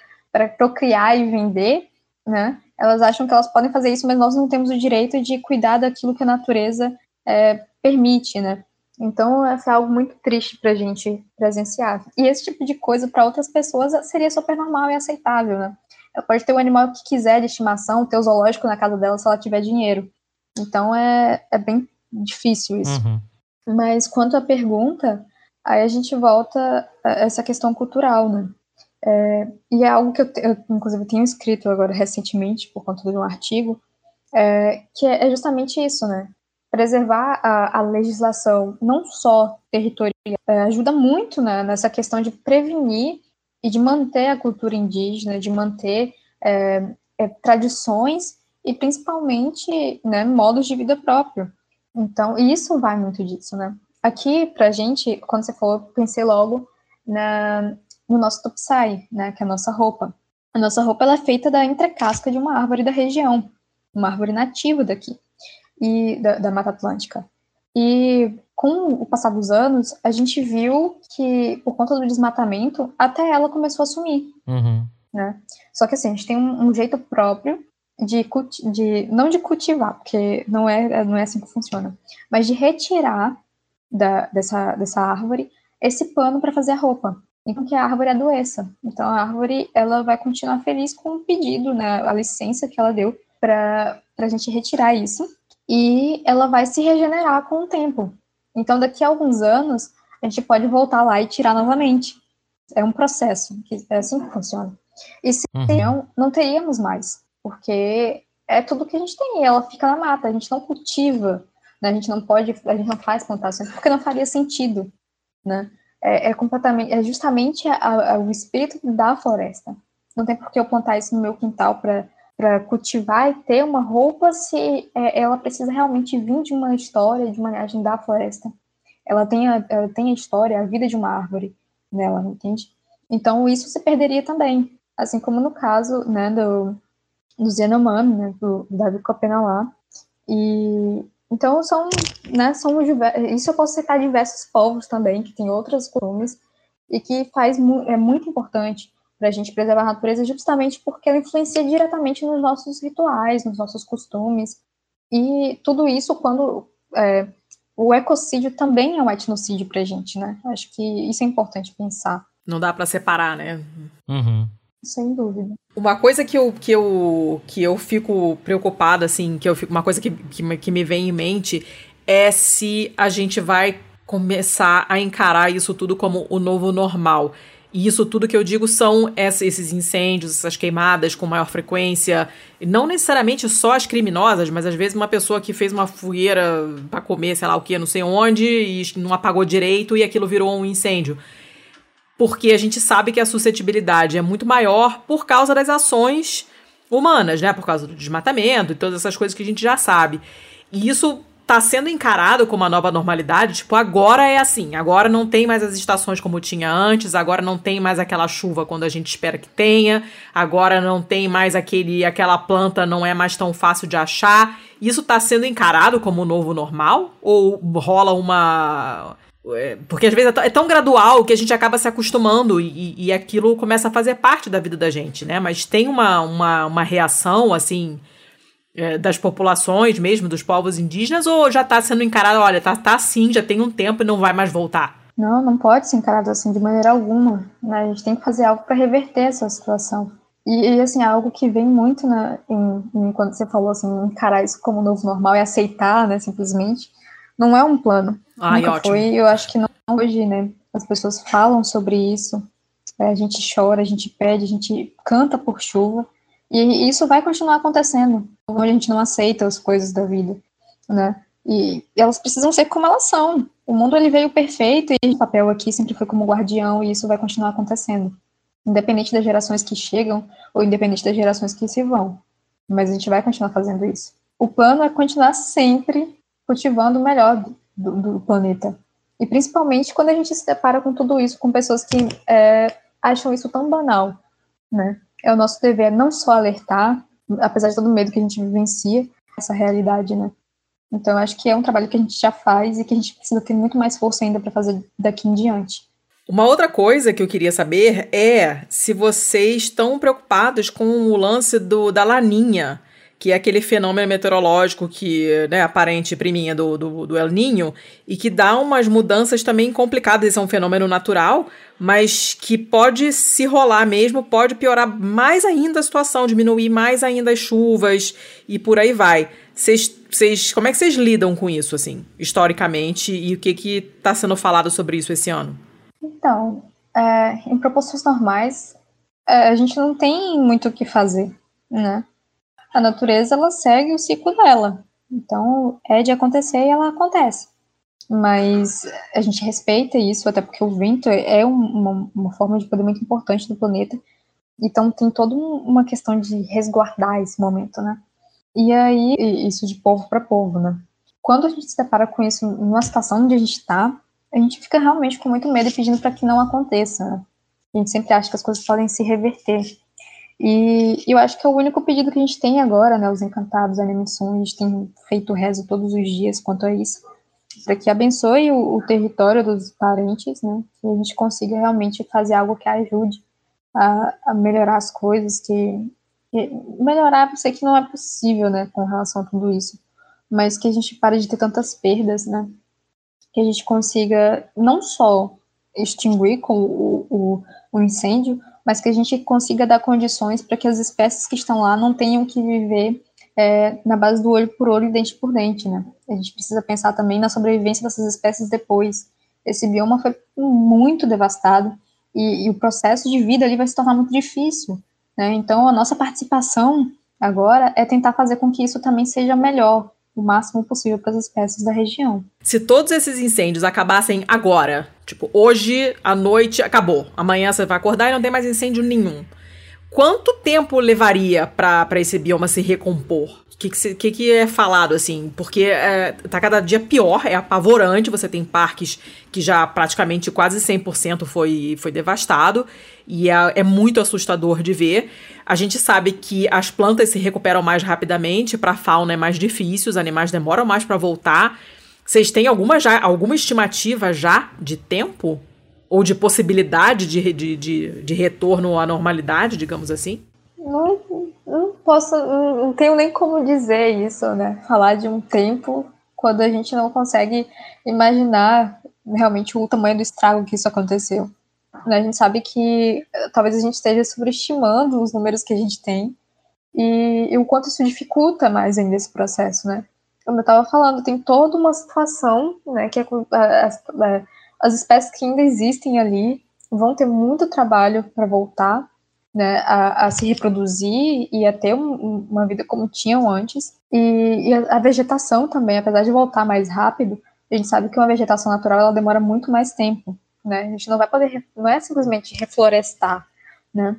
procriar e vender, né? Elas acham que elas podem fazer isso, mas nós não temos o direito de cuidar daquilo que a natureza é, permite, né? Então, é algo muito triste para a gente presenciar. E esse tipo de coisa, para outras pessoas, seria super normal e aceitável, né? Ela pode ter o animal que quiser de estimação, ter o zoológico na casa dela se ela tiver dinheiro. Então, é, é bem difícil isso. Uhum. Mas, quanto à pergunta, aí a gente volta a essa questão cultural, né? É, e é algo que eu, eu, inclusive, tenho escrito agora recentemente, por conta de um artigo, é, que é justamente isso, né? Preservar a, a legislação não só territorial, é, ajuda muito né, nessa questão de prevenir e de manter a cultura indígena, de manter é, é, tradições e principalmente né, modos de vida próprio. Então, isso vai muito disso, né? Aqui, pra gente, quando você falou, pensei logo na, no nosso topsai, né, que é a nossa roupa. A nossa roupa ela é feita da entrecasca de uma árvore da região, uma árvore nativa daqui, e da, da Mata Atlântica. E com o passar dos anos, a gente viu que, por conta do desmatamento, até ela começou a sumir. Uhum. Né? Só que assim, a gente tem um, um jeito próprio de, de, não de cultivar, porque não é, não é assim que funciona, mas de retirar da, dessa, dessa árvore esse pano para fazer a roupa. Então que a árvore adoeça. Então a árvore ela vai continuar feliz com o pedido, né, a licença que ela deu para a gente retirar isso e ela vai se regenerar com o tempo. Então, daqui a alguns anos, a gente pode voltar lá e tirar novamente. É um processo, que é assim que funciona. E se uhum. não, não teríamos mais, porque é tudo que a gente tem, ela fica na mata, a gente não cultiva, né? a gente não pode, a gente não faz plantações, porque não faria sentido, né? É, é completamente, é justamente a, a, o espírito da floresta. Não tem por que eu plantar isso no meu quintal para para cultivar e ter uma roupa se é, ela precisa realmente vir de uma história, de uma da floresta. Ela tem, a, ela tem a história, a vida de uma árvore nela, entende? Então isso se perderia também, assim como no caso né, do, do Zenomami, né, do Davi Copena lá. E então são, né, são isso eu posso citar diversos povos também que têm outras costumes e que faz é muito importante para a gente preservar a natureza justamente porque ela influencia diretamente nos nossos rituais, nos nossos costumes. E tudo isso quando é, o ecocídio também é um etnocídio para a gente, né? Acho que isso é importante pensar. Não dá para separar, né? Uhum. Sem dúvida. Uma coisa que eu, que eu, que eu fico preocupada, assim, que eu fico, uma coisa que, que, que me vem em mente é se a gente vai começar a encarar isso tudo como o novo normal. E isso tudo que eu digo são esses incêndios, essas queimadas com maior frequência. Não necessariamente só as criminosas, mas às vezes uma pessoa que fez uma fogueira para comer, sei lá o que, não sei onde, e não apagou direito e aquilo virou um incêndio. Porque a gente sabe que a suscetibilidade é muito maior por causa das ações humanas, né? Por causa do desmatamento e todas essas coisas que a gente já sabe. E isso tá sendo encarado como uma nova normalidade, tipo, agora é assim, agora não tem mais as estações como tinha antes, agora não tem mais aquela chuva quando a gente espera que tenha, agora não tem mais aquele aquela planta não é mais tão fácil de achar. Isso tá sendo encarado como o novo normal ou rola uma é, porque às vezes é, é tão gradual que a gente acaba se acostumando e, e aquilo começa a fazer parte da vida da gente, né? Mas tem uma, uma, uma reação, assim, das populações mesmo, dos povos indígenas, ou já está sendo encarado, olha, tá, tá assim, já tem um tempo e não vai mais voltar? Não, não pode ser encarado assim de maneira alguma. Né? A gente tem que fazer algo para reverter essa situação. E, e, assim, algo que vem muito né, em, em, quando você falou assim, encarar isso como novo normal e aceitar, né, simplesmente, não é um plano. Ai, Nunca ótimo. foi, eu acho que não hoje, né? As pessoas falam sobre isso, a gente chora, a gente pede, a gente canta por chuva, e isso vai continuar acontecendo, a gente não aceita as coisas da vida, né? E elas precisam ser como elas são. O mundo ele veio perfeito e o papel aqui sempre foi como guardião e isso vai continuar acontecendo, independente das gerações que chegam ou independente das gerações que se vão. Mas a gente vai continuar fazendo isso. O plano é continuar sempre cultivando o melhor do, do planeta. E principalmente quando a gente se depara com tudo isso, com pessoas que é, acham isso tão banal, né? É o nosso dever não só alertar, apesar de todo o medo que a gente vivencia, essa realidade, né? Então, eu acho que é um trabalho que a gente já faz e que a gente precisa ter muito mais força ainda para fazer daqui em diante. Uma outra coisa que eu queria saber é se vocês estão preocupados com o lance do, da laninha que é aquele fenômeno meteorológico que, né, aparente priminha do, do, do El Ninho, e que dá umas mudanças também complicadas. Esse é um fenômeno natural, mas que pode se rolar mesmo, pode piorar mais ainda a situação, diminuir mais ainda as chuvas e por aí vai. Vocês, como é que vocês lidam com isso, assim, historicamente, e o que que está sendo falado sobre isso esse ano? Então, é, em proporções normais, é, a gente não tem muito o que fazer, né? A natureza ela segue o ciclo dela. Então, é de acontecer e ela acontece. mas a gente respeita isso, até porque o vento é uma, uma forma de poder muito importante do planeta, então tem toda uma questão de resguardar esse momento, né? E aí, isso de povo para povo, né? Quando a gente se depara com isso numa situação onde a gente está, a gente fica realmente com muito medo e pedindo para que não aconteça, né? A gente sempre acha que as coisas podem se reverter. E eu acho que é o único pedido que a gente tem agora, né? Os encantados, a animação, a gente tem feito rezo todos os dias quanto a isso, para que abençoe o, o, território dos parentes, né? Que a gente consiga realmente fazer algo que ajude a, a melhorar as coisas, que, que melhorar, eu sei que não é possível, né? Com relação a tudo isso, mas que a gente pare de ter tantas perdas, né? Que a gente consiga não só extinguir com o, o, o incêndio, mas que a gente consiga dar condições para que as espécies que estão lá não tenham que viver é, na base do olho por olho e dente por dente, né? A gente precisa pensar também na sobrevivência dessas espécies depois. Esse bioma foi muito devastado e, e o processo de vida ali vai se tornar muito difícil, né? Então, a nossa participação agora é tentar fazer com que isso também seja melhor, o máximo possível para as espécies da região. Se todos esses incêndios acabassem agora, tipo, hoje à noite acabou, amanhã você vai acordar e não tem mais incêndio nenhum. Quanto tempo levaria para esse bioma se recompor? Que, que, que, é falado, assim? Porque é, tá cada dia pior, é apavorante. Você tem parques que já praticamente quase 100% foi, foi devastado. E é, é, muito assustador de ver. A gente sabe que as plantas se recuperam mais rapidamente, para a fauna é mais difícil, os animais demoram mais para voltar. Vocês têm alguma, já, alguma estimativa já de tempo? Ou de possibilidade de, de, de, de retorno à normalidade, digamos assim? Não, não posso, não tenho nem como dizer isso, né? Falar de um tempo quando a gente não consegue imaginar realmente o tamanho do estrago que isso aconteceu. Né? A gente sabe que eh, talvez a gente esteja subestimando os números que a gente tem e, e o quanto isso dificulta mais ainda esse processo, né? Como eu estava falando, tem toda uma situação, né, que é, as, as espécies que ainda existem ali vão ter muito trabalho para voltar, né, a, a, se reproduzir e a ter um, uma vida como tinham antes. E, e a, vegetação também, apesar de voltar mais rápido, a gente sabe que uma vegetação natural ela demora muito mais tempo, né? A gente não vai poder, não é simplesmente reflorestar, né?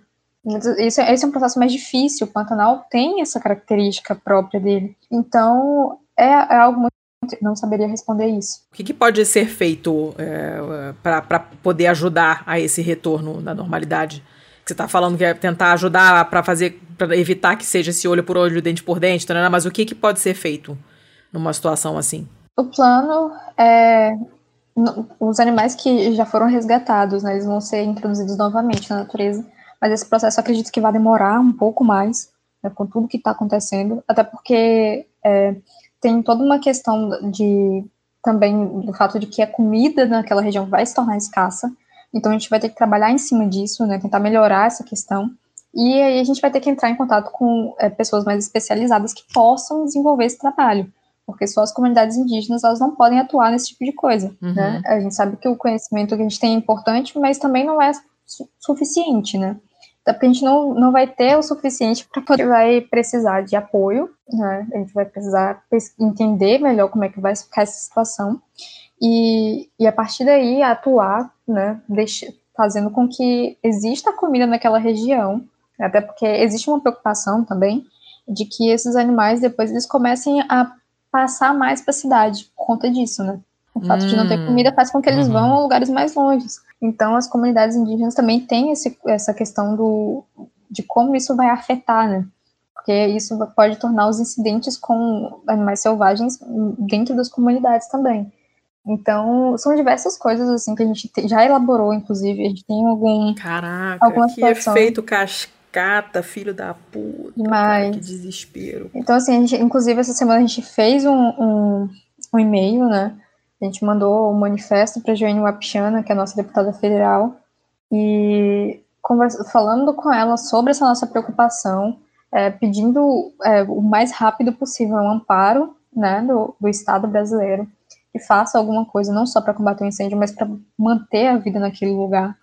Isso, esse é um processo mais difícil. O Pantanal tem essa característica própria dele. Então, é, é algo muito não saberia responder isso. O que, que pode ser feito é, para poder ajudar a esse retorno da normalidade? Você está falando que é tentar ajudar para fazer, para evitar que seja esse olho por olho, dente por dente, tá, mas o que, que pode ser feito numa situação assim? O plano é os animais que já foram resgatados, né, eles vão ser introduzidos novamente na natureza, mas esse processo acredito que vai demorar um pouco mais, né, com tudo que está acontecendo, até porque é, tem toda uma questão de também do fato de que a comida naquela região vai se tornar escassa, então a gente vai ter que trabalhar em cima disso, né, tentar melhorar essa questão, e aí a gente vai ter que entrar em contato com é, pessoas mais especializadas que possam desenvolver esse trabalho, porque só as comunidades indígenas elas não podem atuar nesse tipo de coisa, uhum. né? A gente sabe que o conhecimento que a gente tem é importante, mas também não é su suficiente, né? Até porque a gente não, não vai ter o suficiente para poder vai precisar de apoio, né? A gente vai precisar entender melhor como é que vai ficar essa situação e, e a partir daí atuar, né? Deixa, fazendo com que exista comida naquela região, até porque existe uma preocupação também de que esses animais depois eles comecem a passar mais para a cidade por conta disso, né? O fato hum. de não ter hum. comida faz com que eles uhum. vão a lugares mais longes. Então, as comunidades indígenas também têm esse, essa questão do, de como isso vai afetar, né? Porque isso pode tornar os incidentes com animais selvagens dentro das comunidades também. Então, são diversas coisas assim que a gente já elaborou, inclusive. A gente tem algum. Caraca, que situação. efeito cascata, filho da puta. Mas... Cara, que desespero. Então, assim, a gente, inclusive, essa semana a gente fez um, um, um e-mail, né? A gente mandou um manifesto para a Joane Wapichana, que é a nossa deputada federal, e conversa, falando com ela sobre essa nossa preocupação, é, pedindo é, o mais rápido possível um amparo né, do, do Estado brasileiro, que faça alguma coisa, não só para combater o incêndio, mas para manter a vida naquele lugar.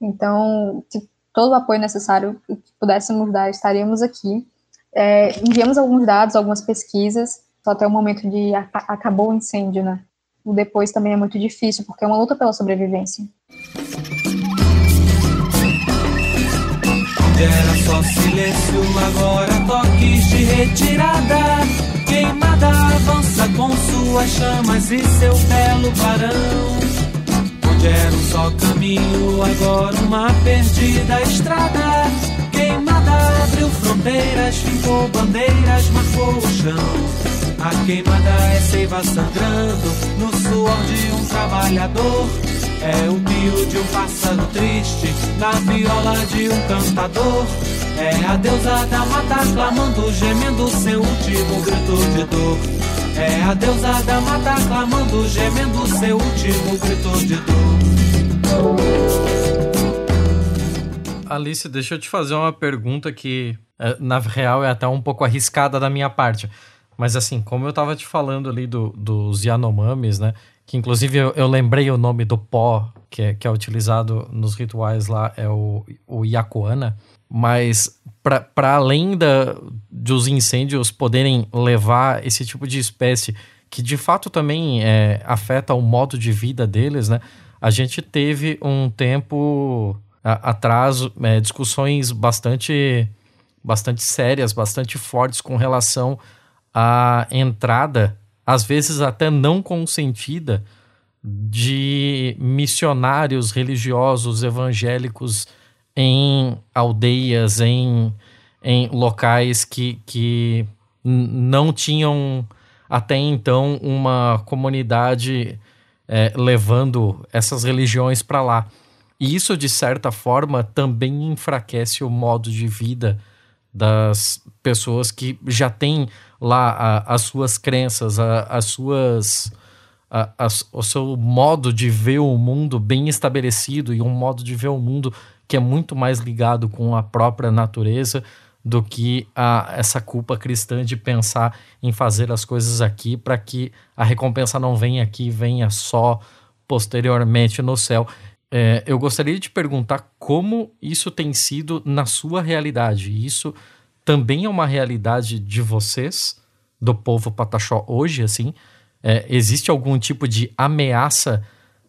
Então, todo o apoio necessário que pudéssemos dar, estaríamos aqui. É, enviamos alguns dados, algumas pesquisas, só até o momento de acabou o incêndio, né? o depois também é muito difícil, porque é uma luta pela sobrevivência. Era só silêncio, agora toques de retirada. Queimada avança com suas chamas e seu belo clarão. Onde era um só caminho, agora uma perdida estrada. Queimada abriu fronteiras, ficou bandeiras, marcou o chão. A queimada é seiva sangrando no suor de um trabalhador. É o pio de um pássaro triste na viola de um cantador. É a deusa da mata clamando, gemendo seu último grito de dor. É a deusa da mata clamando, gemendo seu último grito de dor. Alice, deixa eu te fazer uma pergunta que, é, na real, é até um pouco arriscada da minha parte. Mas assim, como eu tava te falando ali do, dos Yanomamis, né? Que inclusive eu, eu, lembrei o nome do pó que é, que é utilizado nos rituais lá, é o, o Yakuana. Mas para além da, dos incêndios poderem levar esse tipo de espécie, que de fato também é, afeta o modo de vida deles, né? A gente teve um tempo atrás é, discussões bastante, bastante sérias, bastante fortes com relação a entrada, às vezes até não consentida, de missionários religiosos evangélicos em aldeias, em, em locais que, que não tinham até então uma comunidade é, levando essas religiões para lá. E isso, de certa forma, também enfraquece o modo de vida das pessoas que já têm lá a, as suas crenças, a, as suas. A, o seu modo de ver o mundo bem estabelecido e um modo de ver o mundo que é muito mais ligado com a própria natureza do que a, essa culpa cristã de pensar em fazer as coisas aqui para que a recompensa não venha aqui, venha só posteriormente no céu. É, eu gostaria de te perguntar como isso tem sido na sua realidade. Isso também é uma realidade de vocês, do povo pataxó hoje, assim? É, existe algum tipo de ameaça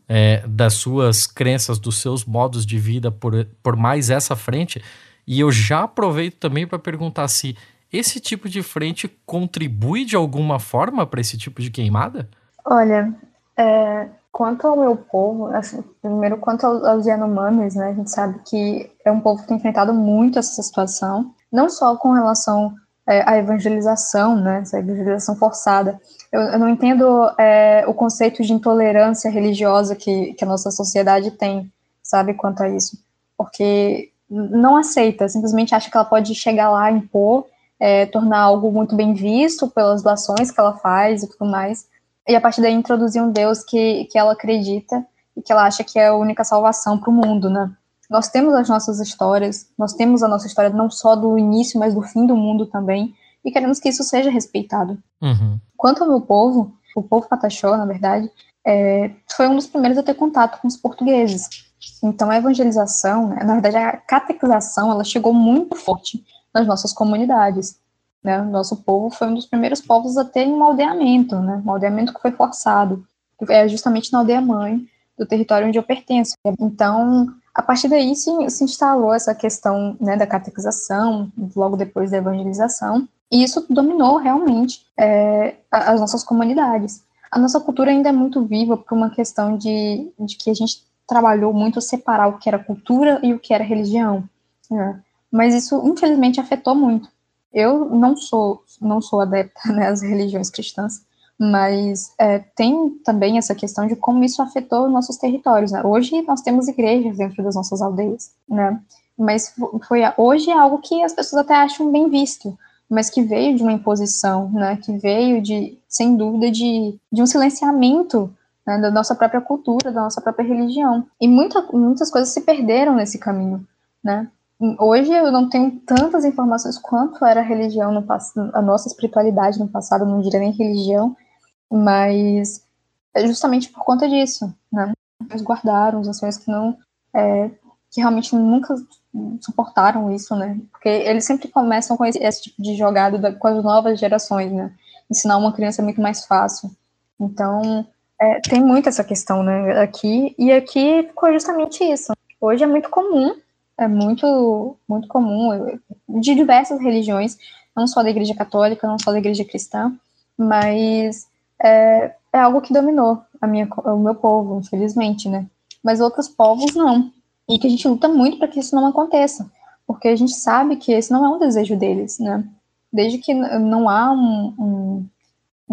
é, das suas crenças, dos seus modos de vida por, por mais essa frente? E eu já aproveito também para perguntar se esse tipo de frente contribui de alguma forma para esse tipo de queimada? Olha, é, quanto ao meu povo, assim, primeiro quanto aos Yanomamis, né, a gente sabe que é um povo que tem enfrentado muito essa situação não só com relação é, à evangelização, né, essa evangelização forçada. Eu, eu não entendo é, o conceito de intolerância religiosa que, que a nossa sociedade tem, sabe, quanto a isso. Porque não aceita, simplesmente acha que ela pode chegar lá, impor, é, tornar algo muito bem visto pelas doações que ela faz e tudo mais, e a partir daí introduzir um Deus que, que ela acredita e que ela acha que é a única salvação para o mundo, né? Nós temos as nossas histórias, nós temos a nossa história não só do início, mas do fim do mundo também, e queremos que isso seja respeitado. Uhum. Quanto ao meu povo, o povo Pataxó, na verdade, é, foi um dos primeiros a ter contato com os portugueses. Então, a evangelização, né, na verdade, a catequização, ela chegou muito forte nas nossas comunidades. Né? O nosso povo foi um dos primeiros povos a ter um aldeamento, né? um aldeamento que foi forçado, que é justamente na aldeia-mãe do território onde eu pertenço. Então, a partir daí se, se instalou essa questão né, da catequização, logo depois da evangelização, e isso dominou realmente é, as nossas comunidades. A nossa cultura ainda é muito viva por uma questão de, de que a gente trabalhou muito separar o que era cultura e o que era religião. Né? Mas isso, infelizmente, afetou muito. Eu não sou, não sou adepta né, às religiões cristãs, mas é, tem também essa questão de como isso afetou nossos territórios. Né? Hoje nós temos igrejas dentro das nossas aldeias, né? Mas foi hoje é algo que as pessoas até acham bem visto, mas que veio de uma imposição, né? Que veio de, sem dúvida, de, de um silenciamento né, da nossa própria cultura, da nossa própria religião. E muita, muitas coisas se perderam nesse caminho, né? Hoje eu não tenho tantas informações quanto era a religião no passado, a nossa espiritualidade no passado, não diria nem religião, mas é justamente por conta disso, né? Eles guardaram os anciões que não, é, que realmente nunca suportaram isso, né? Porque eles sempre começam com esse, esse tipo de jogada da, com as novas gerações, né? Ensinar uma criança é muito mais fácil. Então, É, tem muito essa questão, né, aqui, e aqui ficou justamente isso. Hoje é muito comum, é muito, muito comum, de diversas religiões, não só da igreja católica, não só da igreja cristã, mas é, é algo que dominou a minha, o meu povo, infelizmente, né, mas outros povos não, e que a gente luta muito para que isso não aconteça, porque a gente sabe que esse não é um desejo deles, né, desde que não há um, um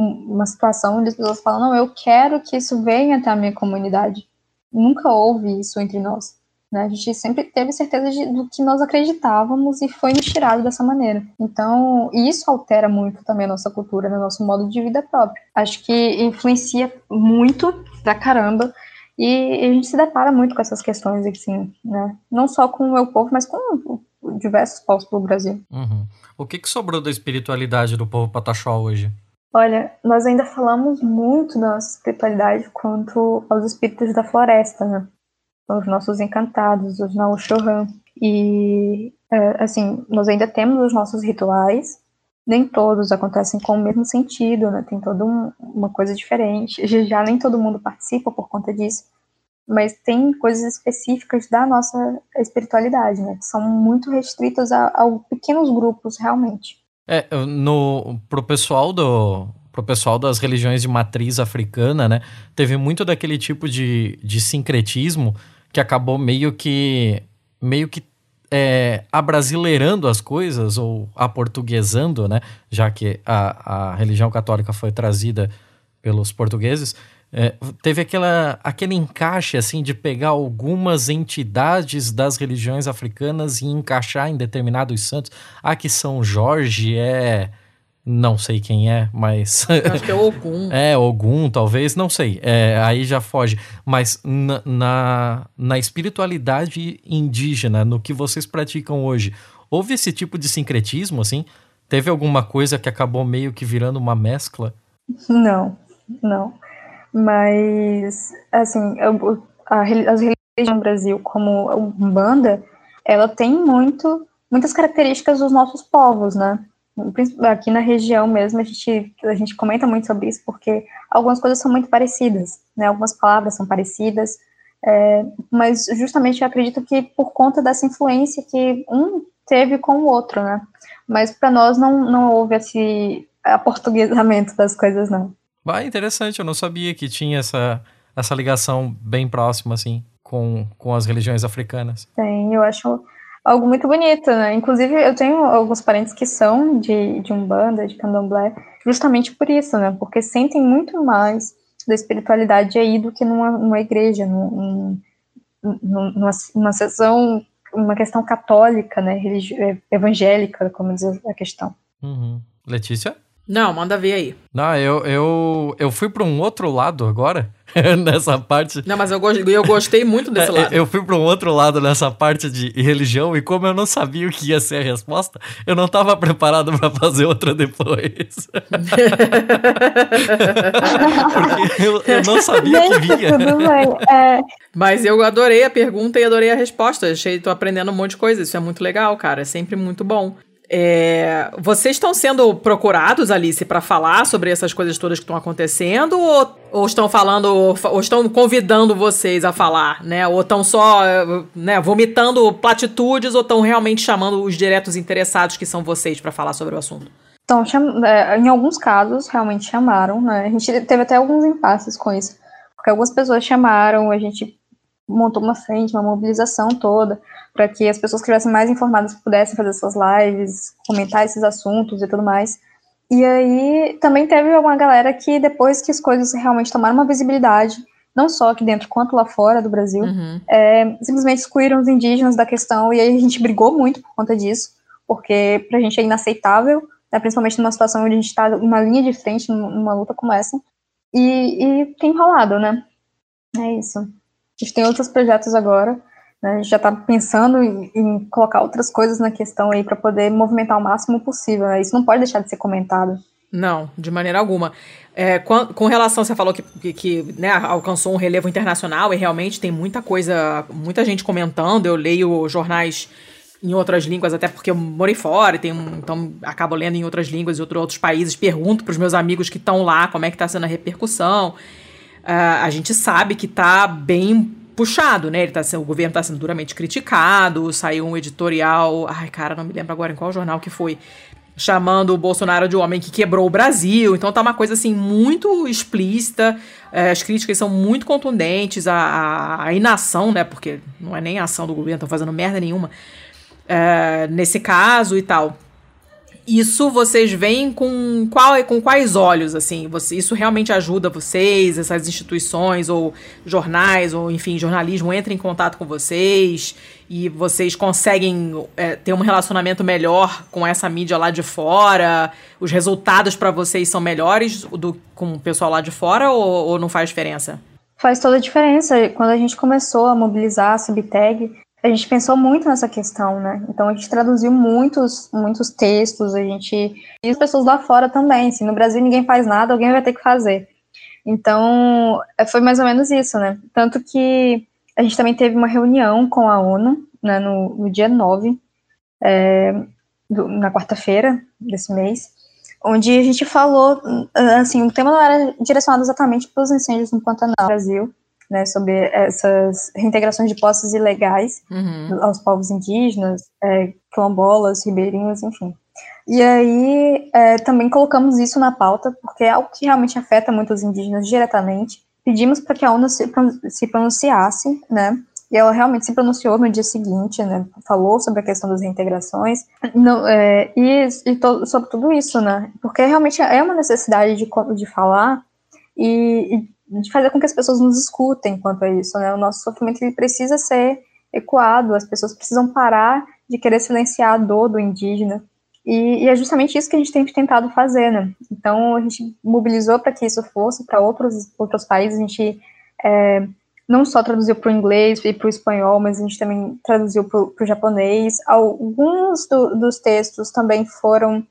uma situação onde as pessoas falam, não, eu quero que isso venha até a minha comunidade. Nunca houve isso entre nós. Né? A gente sempre teve certeza de, do que nós acreditávamos e foi nos tirado dessa maneira. Então, isso altera muito também a nossa cultura, né? nosso modo de vida próprio. Acho que influencia muito pra caramba e a gente se depara muito com essas questões, assim, né? Não só com o meu povo, mas com diversos povos pelo Brasil. Uhum. O que, que sobrou da espiritualidade do povo pataxó hoje? Olha, nós ainda falamos muito da nossa espiritualidade quanto aos espíritos da floresta, né? Os nossos encantados, os Naushohan. E, é, assim, nós ainda temos os nossos rituais, nem todos acontecem com o mesmo sentido, né? Tem toda um, uma coisa diferente. Já nem todo mundo participa por conta disso, mas tem coisas específicas da nossa espiritualidade, né? Que são muito restritas a, a pequenos grupos, realmente. É, no, pro pessoal do. Pro pessoal das religiões de matriz africana, né? Teve muito daquele tipo de, de sincretismo que acabou meio que. meio que é, abrasileirando as coisas, ou aportuguesando, né? Já que a, a religião católica foi trazida pelos portugueses. É, teve aquela, aquele encaixe assim de pegar algumas entidades das religiões africanas e encaixar em determinados santos. Ah, que São Jorge é. Não sei quem é, mas. Acho que é Ogum. é, Ogum, talvez, não sei. É, aí já foge. Mas na, na, na espiritualidade indígena, no que vocês praticam hoje, houve esse tipo de sincretismo, assim? Teve alguma coisa que acabou meio que virando uma mescla? Não, não. Mas, assim, a, as religiões no Brasil, como a Umbanda, ela tem muito, muitas características dos nossos povos, né? Aqui na região mesmo, a gente, a gente comenta muito sobre isso, porque algumas coisas são muito parecidas, né? Algumas palavras são parecidas, é, mas justamente eu acredito que por conta dessa influência que um teve com o outro, né? Mas para nós não, não houve esse aportuguesamento das coisas, não. Ah, interessante, eu não sabia que tinha essa, essa ligação bem próxima, assim, com, com as religiões africanas. Tem, eu acho algo muito bonito, né? Inclusive, eu tenho alguns parentes que são de, de Umbanda, de Candomblé, justamente por isso, né? Porque sentem muito mais da espiritualidade aí do que numa, numa igreja, num, numa, numa sessão, uma questão católica, né? evangélica, como diz a questão. Uhum. Letícia? Não, manda ver aí. Não, eu, eu, eu fui para um outro lado agora, nessa parte. Não, mas eu, go eu gostei muito desse lado. eu fui para um outro lado nessa parte de religião e como eu não sabia o que ia ser a resposta, eu não estava preparado para fazer outra depois. Porque eu, eu, não sabia que vinha. É... Mas eu adorei a pergunta e adorei a resposta. Achei, tô aprendendo um monte de coisa. Isso é muito legal, cara. É sempre muito bom. É, vocês estão sendo procurados, Alice, para falar sobre essas coisas todas que estão acontecendo ou, ou, estão falando, ou estão convidando vocês a falar, né? Ou estão só né, vomitando platitudes ou estão realmente chamando os diretos interessados que são vocês para falar sobre o assunto? Então, em alguns casos, realmente chamaram, né? A gente teve até alguns impasses com isso, porque algumas pessoas chamaram, a gente montou uma frente, uma mobilização toda, para que as pessoas que estivessem mais informadas pudessem fazer suas lives, comentar esses assuntos e tudo mais. E aí também teve uma galera que depois que as coisas realmente tomaram uma visibilidade, não só aqui dentro quanto lá fora do Brasil, uhum. é, simplesmente excluíram os indígenas da questão e aí a gente brigou muito por conta disso, porque pra gente é inaceitável, né, principalmente numa situação onde a gente está numa linha de frente, numa luta como essa, e, e tem rolado, né? É isso. A gente tem outros projetos agora, né? A gente já está pensando em, em, colocar outras coisas na questão aí para poder movimentar o máximo possível. Né? Isso não pode deixar de ser comentado. Não, de maneira alguma. É, com, com, relação, você falou que, que, que né, alcançou um relevo internacional e realmente tem muita coisa, muita gente comentando. Eu leio jornais em outras línguas, até porque eu morei fora, um, então acabo lendo em outras línguas e outro, outros países. Pergunto para os meus amigos que estão lá como é que está sendo a repercussão. Uh, a gente sabe que tá bem puxado, né? Ele tá o governo está sendo duramente criticado, saiu um editorial, ai cara, não me lembro agora em qual jornal que foi, chamando o Bolsonaro de homem que quebrou o Brasil. Então tá uma coisa assim muito explícita. É, as críticas são muito contundentes, a, a, inação, né? Porque não é nem a ação do governo, estão fazendo merda nenhuma. É, nesse caso e tal. Isso vocês veem com, qual, com quais olhos, assim? Você, isso realmente ajuda vocês, essas instituições ou jornais, ou enfim, jornalismo entra em contato com vocês e vocês conseguem é, ter um relacionamento melhor com essa mídia lá de fora? Os resultados para vocês são melhores do, com o pessoal lá de fora ou, ou não faz diferença? Faz toda a diferença. Quando a gente começou a mobilizar a Subtag, a gente pensou muito nessa questão, né? Então a gente traduziu muitos, muitos textos, a gente e as pessoas lá fora também. Se no Brasil ninguém faz nada, alguém vai ter que fazer. Então é, foi mais ou menos isso, né? Tanto que a gente também teve uma reunião com a ONU, né, no, no dia 9, é, do, na quarta-feira desse mês, onde a gente falou, assim, o tema não era direcionado exatamente para os incêndios no Pantanal no Brasil, né, sobre essas reintegrações de posses ilegais uhum. aos povos indígenas, é, quilombolas, ribeirinhos, enfim. E aí é, também colocamos isso na pauta, porque é algo que realmente afeta muito os indígenas diretamente. Pedimos para que a ONU se, se pronunciasse, né, e ela realmente se pronunciou no dia seguinte, né, falou sobre a questão das reintegrações, não, é, e, e to, sobre tudo isso, né, porque realmente é uma necessidade de, de falar e, e de fazer com que as pessoas nos escutem quanto a isso, né? O nosso sofrimento ele precisa ser ecoado, as pessoas precisam parar de querer silenciar a dor do indígena. E, e é justamente isso que a gente tem tentado fazer, né? Então a gente mobilizou para que isso fosse para outros outros países. A gente é, não só traduziu para o inglês e para o espanhol, mas a gente também traduziu para o japonês. Alguns do, dos textos também foram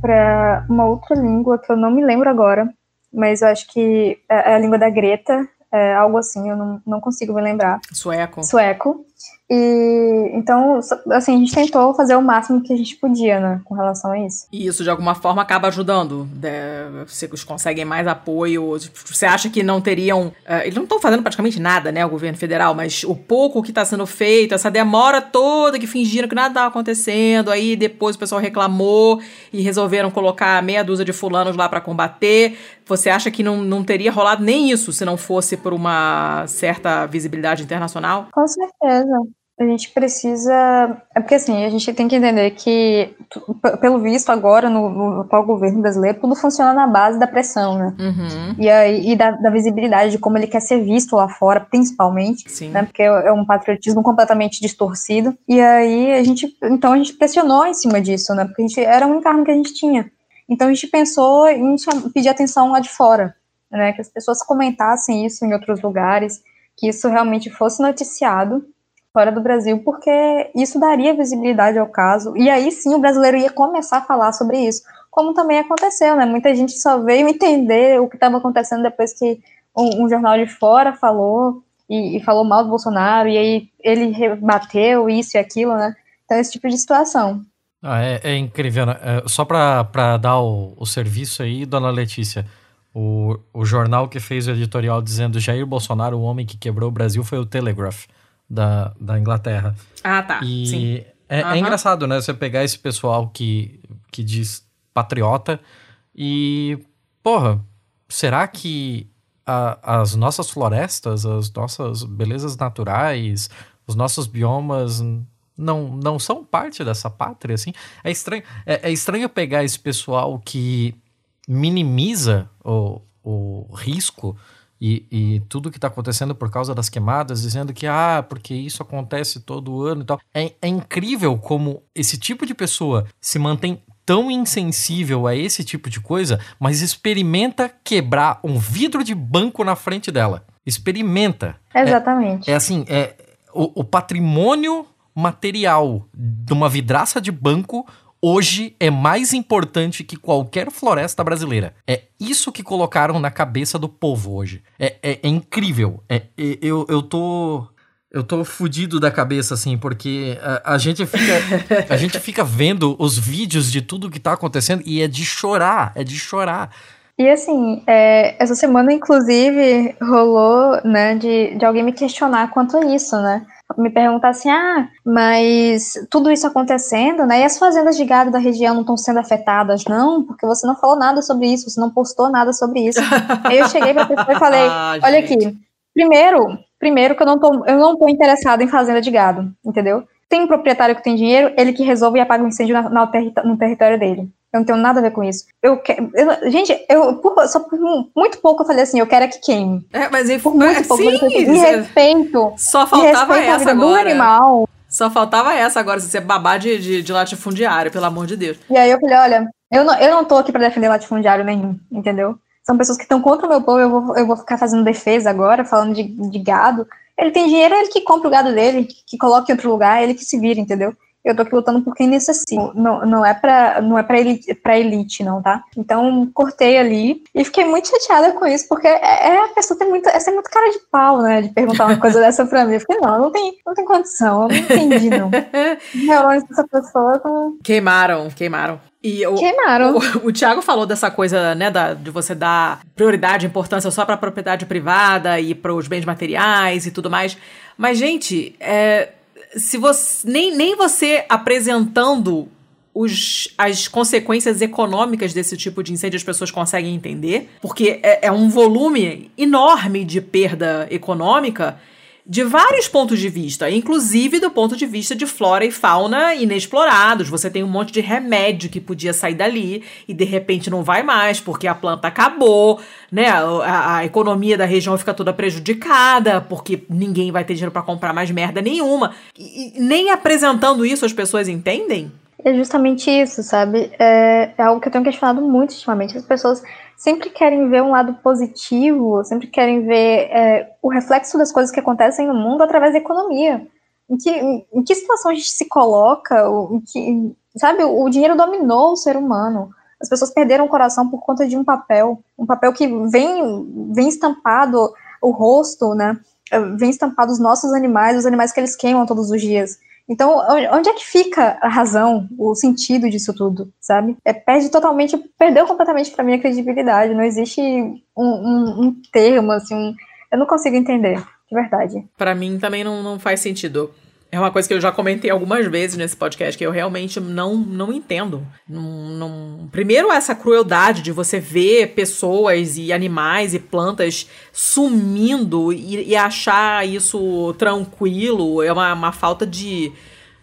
para uma outra língua que eu não me lembro agora, mas eu acho que é, é a língua da Greta, é algo assim, eu não, não consigo me lembrar. Sueco. Sueco. E então, assim, a gente tentou fazer o máximo que a gente podia, né, com relação a isso. E isso de alguma forma acaba ajudando. Né? Vocês conseguem mais apoio. Você acha que não teriam. Uh, eles não estão fazendo praticamente nada, né, o governo federal, mas o pouco que está sendo feito, essa demora toda que fingiram que nada estava acontecendo, aí depois o pessoal reclamou e resolveram colocar meia dúzia de fulanos lá para combater. Você acha que não, não teria rolado nem isso se não fosse por uma certa visibilidade internacional? Com certeza. A gente precisa. É porque assim, a gente tem que entender que, pelo visto, agora, no, no atual governo brasileiro, tudo funciona na base da pressão, né? Uhum. E, aí, e da, da, visibilidade de como ele quer ser visto lá fora, principalmente. Sim. Né? Porque é um patriotismo completamente distorcido. E aí a gente. Então a gente pressionou em cima disso, né? Porque a gente era a única arma que a gente tinha. Então a gente pensou em pedir atenção lá de fora, né? Que as pessoas comentassem isso em outros lugares, que isso realmente fosse noticiado fora do Brasil, porque isso daria visibilidade ao caso, e aí sim o brasileiro ia começar a falar sobre isso, como também aconteceu, né? Muita gente só veio entender o que estava acontecendo depois que um, um, jornal de fora falou e, e, falou mal do Bolsonaro, e aí ele rebateu isso e aquilo, né? Então, esse tipo de situação. Ah, é, é, incrível, né? É, só para dar o, o serviço aí, dona Letícia, o, o jornal que fez o editorial dizendo Jair Bolsonaro, o homem que quebrou o Brasil, foi o Telegraph da, da Inglaterra. Ah, tá. E Sim. É, uhum. é engraçado, né? Você pegar esse pessoal que, que diz patriota e, porra, será que a, as nossas florestas, as nossas belezas naturais, os nossos biomas não, não são parte dessa pátria, assim? É estranho, é, é estranho pegar esse pessoal que minimiza o, o risco e, e tudo que está acontecendo por causa das queimadas, dizendo que, ah, porque isso acontece todo ano e tal. É, é incrível como esse tipo de pessoa se mantém tão insensível a esse tipo de coisa, mas experimenta quebrar um vidro de banco na frente dela. Experimenta. Exatamente. É, é assim, é o, o patrimônio material de uma vidraça de banco hoje é mais importante que qualquer floresta brasileira. É isso que colocaram na cabeça do povo hoje. É, é, é incrível. É, eu, eu tô. Eu tô fudido da cabeça, assim, porque a, a, gente fica, a gente fica vendo os vídeos de tudo que tá acontecendo e é de chorar, é de chorar. E assim, é, essa semana, inclusive, rolou, né, de, de alguém me questionar quanto a isso, né? Me perguntar assim, ah, mas tudo isso acontecendo, né? E as fazendas de gado da região não estão sendo afetadas, não? Porque você não falou nada sobre isso, você não postou nada sobre isso. Aí eu cheguei pra pessoa e falei, Ah, olha gente. aqui, primeiro, primeiro que eu não tô, eu não tô interessada em fazenda de gado, entendeu? Tem um proprietário que tem dinheiro, ele que resolve e apaga o incêndio na, na no território dele. Eu não tenho nada a ver com isso. Eu quero. eu- gente, eu por- só por muito pouco eu falei assim, eu quero é que queime. É, mas enfim, Por muito pouco. eu sim, falei assim, em respeito. só faltava respeito essa vida do agora. animal. Só faltava essa agora, se você babar de, de, de latifundiário, pelo amor de Deus. E aí eu falei, olha, eu não, eu não tô aqui pra defender latifundiário nenhum, entendeu? São pessoas que estão contra o meu povo, eu vou, eu vou ficar fazendo defesa agora, falando de, de gado. Ele tem dinheiro, é ele que compra o gado dele, que coloca em outro lugar, é ele que se vira, entendeu? Eu tô aqui lutando por quem necessita. Não, não é pra, não é pra, elite, pra elite, não, tá? Então, cortei ali e fiquei muito chateada com isso, porque é, é a pessoa tem muito, essa é muito cara de pau, né? De perguntar uma coisa dessa pra mim. Eu fiquei, não, não tem, não tem condição, eu não entendi, não. Neurônios dessa pessoa Queimaram, queimaram. E o, queimaram. O, o Thiago falou dessa coisa, né, da, de você dar prioridade, importância só para propriedade privada e para os bens materiais e tudo mais. Mas, gente, é, se você nem, nem você apresentando os, as consequências econômicas desse tipo de incêndio as pessoas conseguem entender, porque é, é um volume enorme de perda econômica de vários pontos de vista, inclusive do ponto de vista de flora e fauna inexplorados. Você tem um monte de remédio que podia sair dali e de repente não vai mais porque a planta acabou, né? A, a economia da região fica toda prejudicada porque ninguém vai ter dinheiro para comprar mais merda nenhuma. E, e nem apresentando isso as pessoas entendem. É justamente isso, sabe? É, é algo que eu tenho questionado muito ultimamente. As pessoas sempre querem ver um lado positivo, sempre querem ver é, o reflexo das coisas que acontecem no mundo através da economia. Em que, em, que situação a gente se coloca? que, sabe, o, dinheiro dominou o ser humano. As pessoas perderam o coração por conta de um papel. Um papel que vem, vem estampado o rosto, né? Vem estampado os nossos animais, os animais que eles queimam todos os dias. Então, onde é que fica a razão, o sentido disso tudo, sabe? É, perde totalmente, perdeu completamente para mim a credibilidade. Não existe um, um- um termo, assim, um- eu não consigo entender, de verdade. Pra mim também não, não faz sentido. É uma coisa que eu já comentei algumas vezes nesse podcast, que eu realmente não, não entendo. Não, não- Primeiro, essa crueldade de você ver pessoas e animais e plantas sumindo e, e achar isso tranquilo. É uma, uma falta de.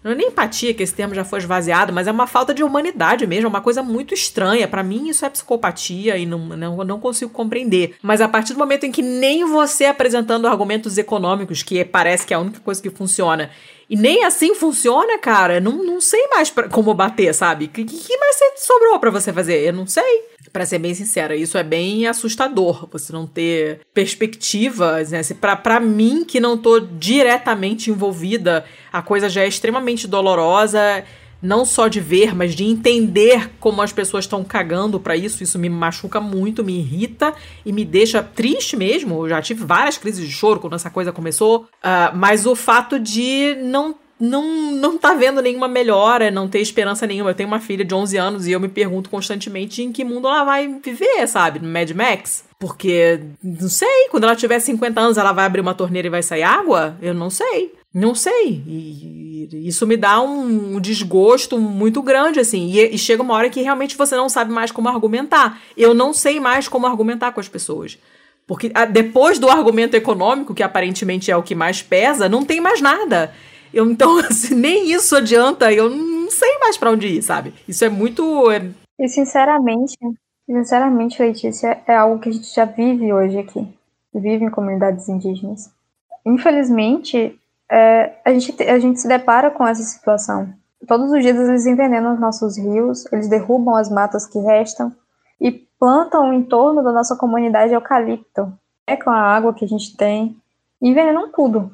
Não é nem empatia, que esse termo já foi esvaziado, mas é uma falta de humanidade mesmo, é uma coisa muito estranha. Pra mim, isso é psicopatia e não, não, não consigo compreender. Mas a partir do momento em que nem você apresentando argumentos econômicos, que parece que é a única coisa que funciona, e nem assim funciona, cara, não, não sei mais pra, como bater, sabe? O que, que mais sobrou pra você fazer? Eu não sei. Pra ser bem sincera, isso é bem assustador, você não ter perspectivas, né? Pra, pra mim, que não tô diretamente envolvida, a coisa já é extremamente dolorosa, não só de ver, mas de entender como as pessoas estão cagando pra isso. Isso me machuca muito, me irrita e me deixa triste mesmo. Eu já tive várias crises de choro quando essa coisa começou, ah, mas o fato de não não, não tá vendo nenhuma melhora, não ter esperança nenhuma. Eu tenho uma filha de 11 anos e eu me pergunto constantemente em que mundo ela vai viver, sabe? No Mad Max? Porque, não sei, quando ela tiver 50 anos ela vai abrir uma torneira e vai sair água? Eu não sei. Não sei. E e isso me dá um desgosto muito grande, assim. E, e chega uma hora que realmente você não sabe mais como argumentar. Eu não sei mais como argumentar com as pessoas. Porque ah, depois do argumento econômico, que aparentemente é o que mais pesa, não tem mais nada. Eu, então, assim, nem isso adianta, eu não sei mais pra onde ir, sabe? Isso é muito. é- E sinceramente, sinceramente, Letícia, é algo que a gente já vive hoje aqui. Vive em comunidades indígenas. Infelizmente, é, a, gente, a gente se depara com essa situação. Todos os dias eles envenenam os nossos rios, eles derrubam as matas que restam e plantam em torno da nossa comunidade eucalipto. É com a água que a gente tem e envenenam tudo.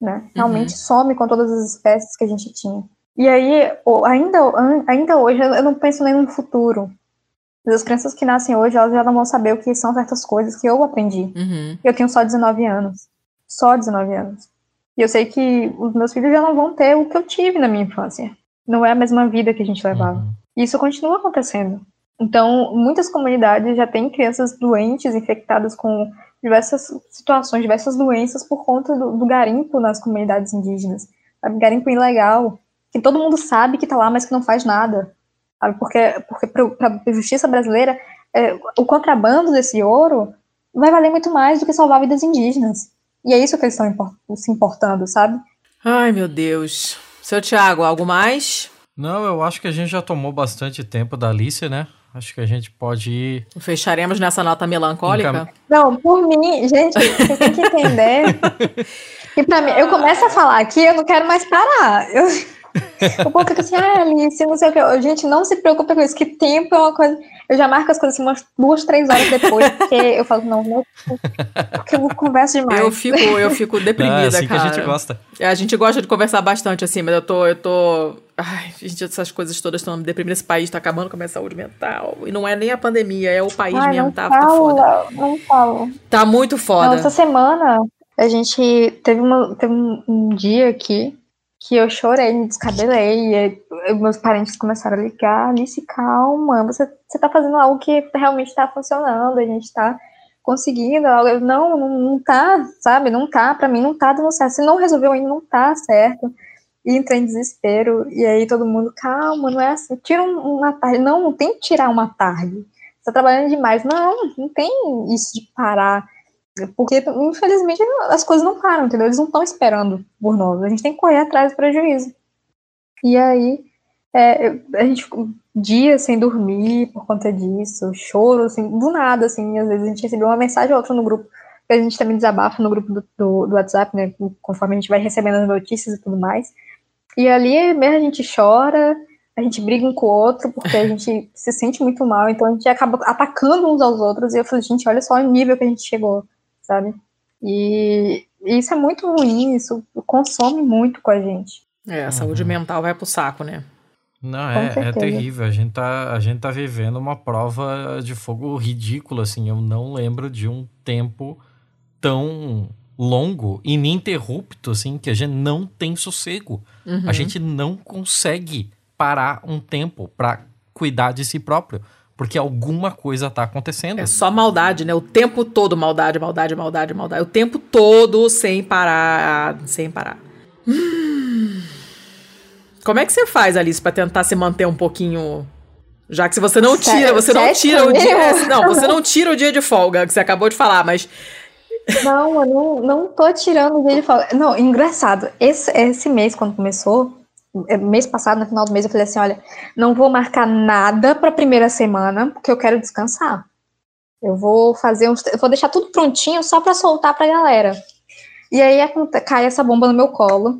Né? Realmente some com todas as espécies que a gente tinha. E aí, ainda, ainda hoje, eu não penso nem no futuro. As crianças que nascem hoje, elas já não vão saber o que são certas coisas que eu aprendi. Eu tenho só 19 anos. Só 19 anos. E eu sei que os meus filhos já não vão ter o que eu tive na minha infância. Não é a mesma vida que a gente levava. Uhum. E isso continua acontecendo. Então, muitas comunidades já têm crianças doentes, infectadas com diversas situações, diversas doenças por conta do, do garimpo nas comunidades indígenas. Sabe? Garimpo ilegal, que todo mundo sabe que está lá, mas que não faz nada. Sabe? Porque, porque para a justiça brasileira, é, o contrabando desse ouro vai valer muito mais do que salvar vidas indígenas. E é isso que eles estão se importando, sabe? Ai, meu Deus. Seu Tiago, algo mais? Não, eu acho que a gente já tomou bastante tempo da Alice, né? Acho que a gente pode ir. Fecharemos nessa nota melancólica? Encam... Não, por mim, gente, você tem que entender. que pra mim, eu começo a falar aqui, eu não quero mais parar. Eu... O povo fica assim, ah, Alice, não sei o que. Gente, não se preocupe com isso, que tempo é uma coisa. Eu já marco as coisas assim umas duas, três horas depois, porque eu falo, não, não porque eu converso demais. Eu fico, eu fico deprimida, é assim cara. que a gente gosta. A gente gosta de conversar bastante, assim, mas eu tô, eu tô. Ai, gente, essas coisas todas estão me deprimindo. Esse país tá acabando com a minha saúde mental. E não é nem a pandemia, é o país Ai, mesmo, tá, tá foda. Não falo. Tá muito foda. Não, essa semana a gente teve, uma, teve um, um dia aqui que eu chorei, me descabelei, e meus parentes começaram a ligar, Alice, calma, você, você tá fazendo algo que realmente tá funcionando, a gente tá conseguindo algo, não, não, não tá, sabe, não tá, pra mim não tá dando certo, se não resolveu ainda, não tá certo, e entrei em desespero, e aí todo mundo, calma, não é assim, tira uma tarde, não, não tem que tirar uma tarde, você tá trabalhando demais, não, não tem isso de parar, porque, infelizmente, as coisas não param, entendeu? Eles não estão esperando por nós. A gente tem que correr atrás do prejuízo. E aí, é, a gente ficou dias sem dormir por conta disso, choro, assim, do nada, assim, às vezes a gente recebeu uma mensagem ou outra no grupo, que a gente também desabafa no grupo do, do, do, WhatsApp, né, conforme a gente vai recebendo as notícias e tudo mais. E ali mesmo a gente chora, a gente briga um com o outro, porque a gente se sente muito mal, então a gente acaba atacando uns aos outros, e eu falei, gente, olha só o nível que a gente chegou sabe? E isso é muito ruim, isso consome muito com a gente. É, a saúde uhum. mental vai pro saco, né? Não, é, é, terrível. A gente, tá, a gente tá vivendo uma prova de fogo ridícula, assim. Eu não lembro de um tempo tão longo, ininterrupto, assim, que a gente não tem sossego. Uhum. A gente não consegue parar um tempo para cuidar de si próprio porque alguma coisa tá acontecendo. É só maldade, né? O tempo todo maldade, maldade, maldade, maldade. O tempo todo sem parar, sem parar. Hum. Como é que você faz, Alice, para tentar se manter um pouquinho já que se você não tira, você não tira o dia. Não, você não tira o dia de folga, que você acabou de falar, mas. Não, eu não, não tô tirando o dia de folga. Não, engraçado. Esse, esse mês, quando começou, é, mês passado, no final do mês, eu falei assim: olha, não vou marcar nada para a primeira semana, porque eu quero descansar. Eu vou fazer uns. Eu vou deixar tudo prontinho só para soltar pra galera. E aí cai essa bomba no meu colo.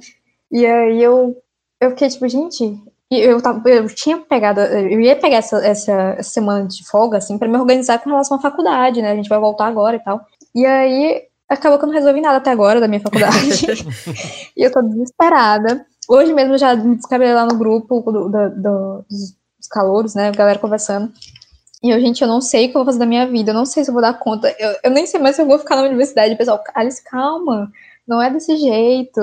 E aí eu, eu fiquei tipo, gente. Eu, tava, eu tinha pegado. Eu ia pegar essa, essa, semana de folga, assim, para me organizar com relação à faculdade, né? A gente vai voltar agora e tal. E aí acabou que eu não resolvi nada até agora da minha faculdade. e eu tô desesperada. Hoje mesmo já me descabelei lá no grupo do, do, do, dos calouros, né? A galera conversando. E eu, gente, eu não sei o que eu vou fazer da minha vida, eu não sei se eu vou dar conta. Eu, eu nem sei mais se eu vou ficar na universidade. O pessoal, Alice, calma, não é desse jeito.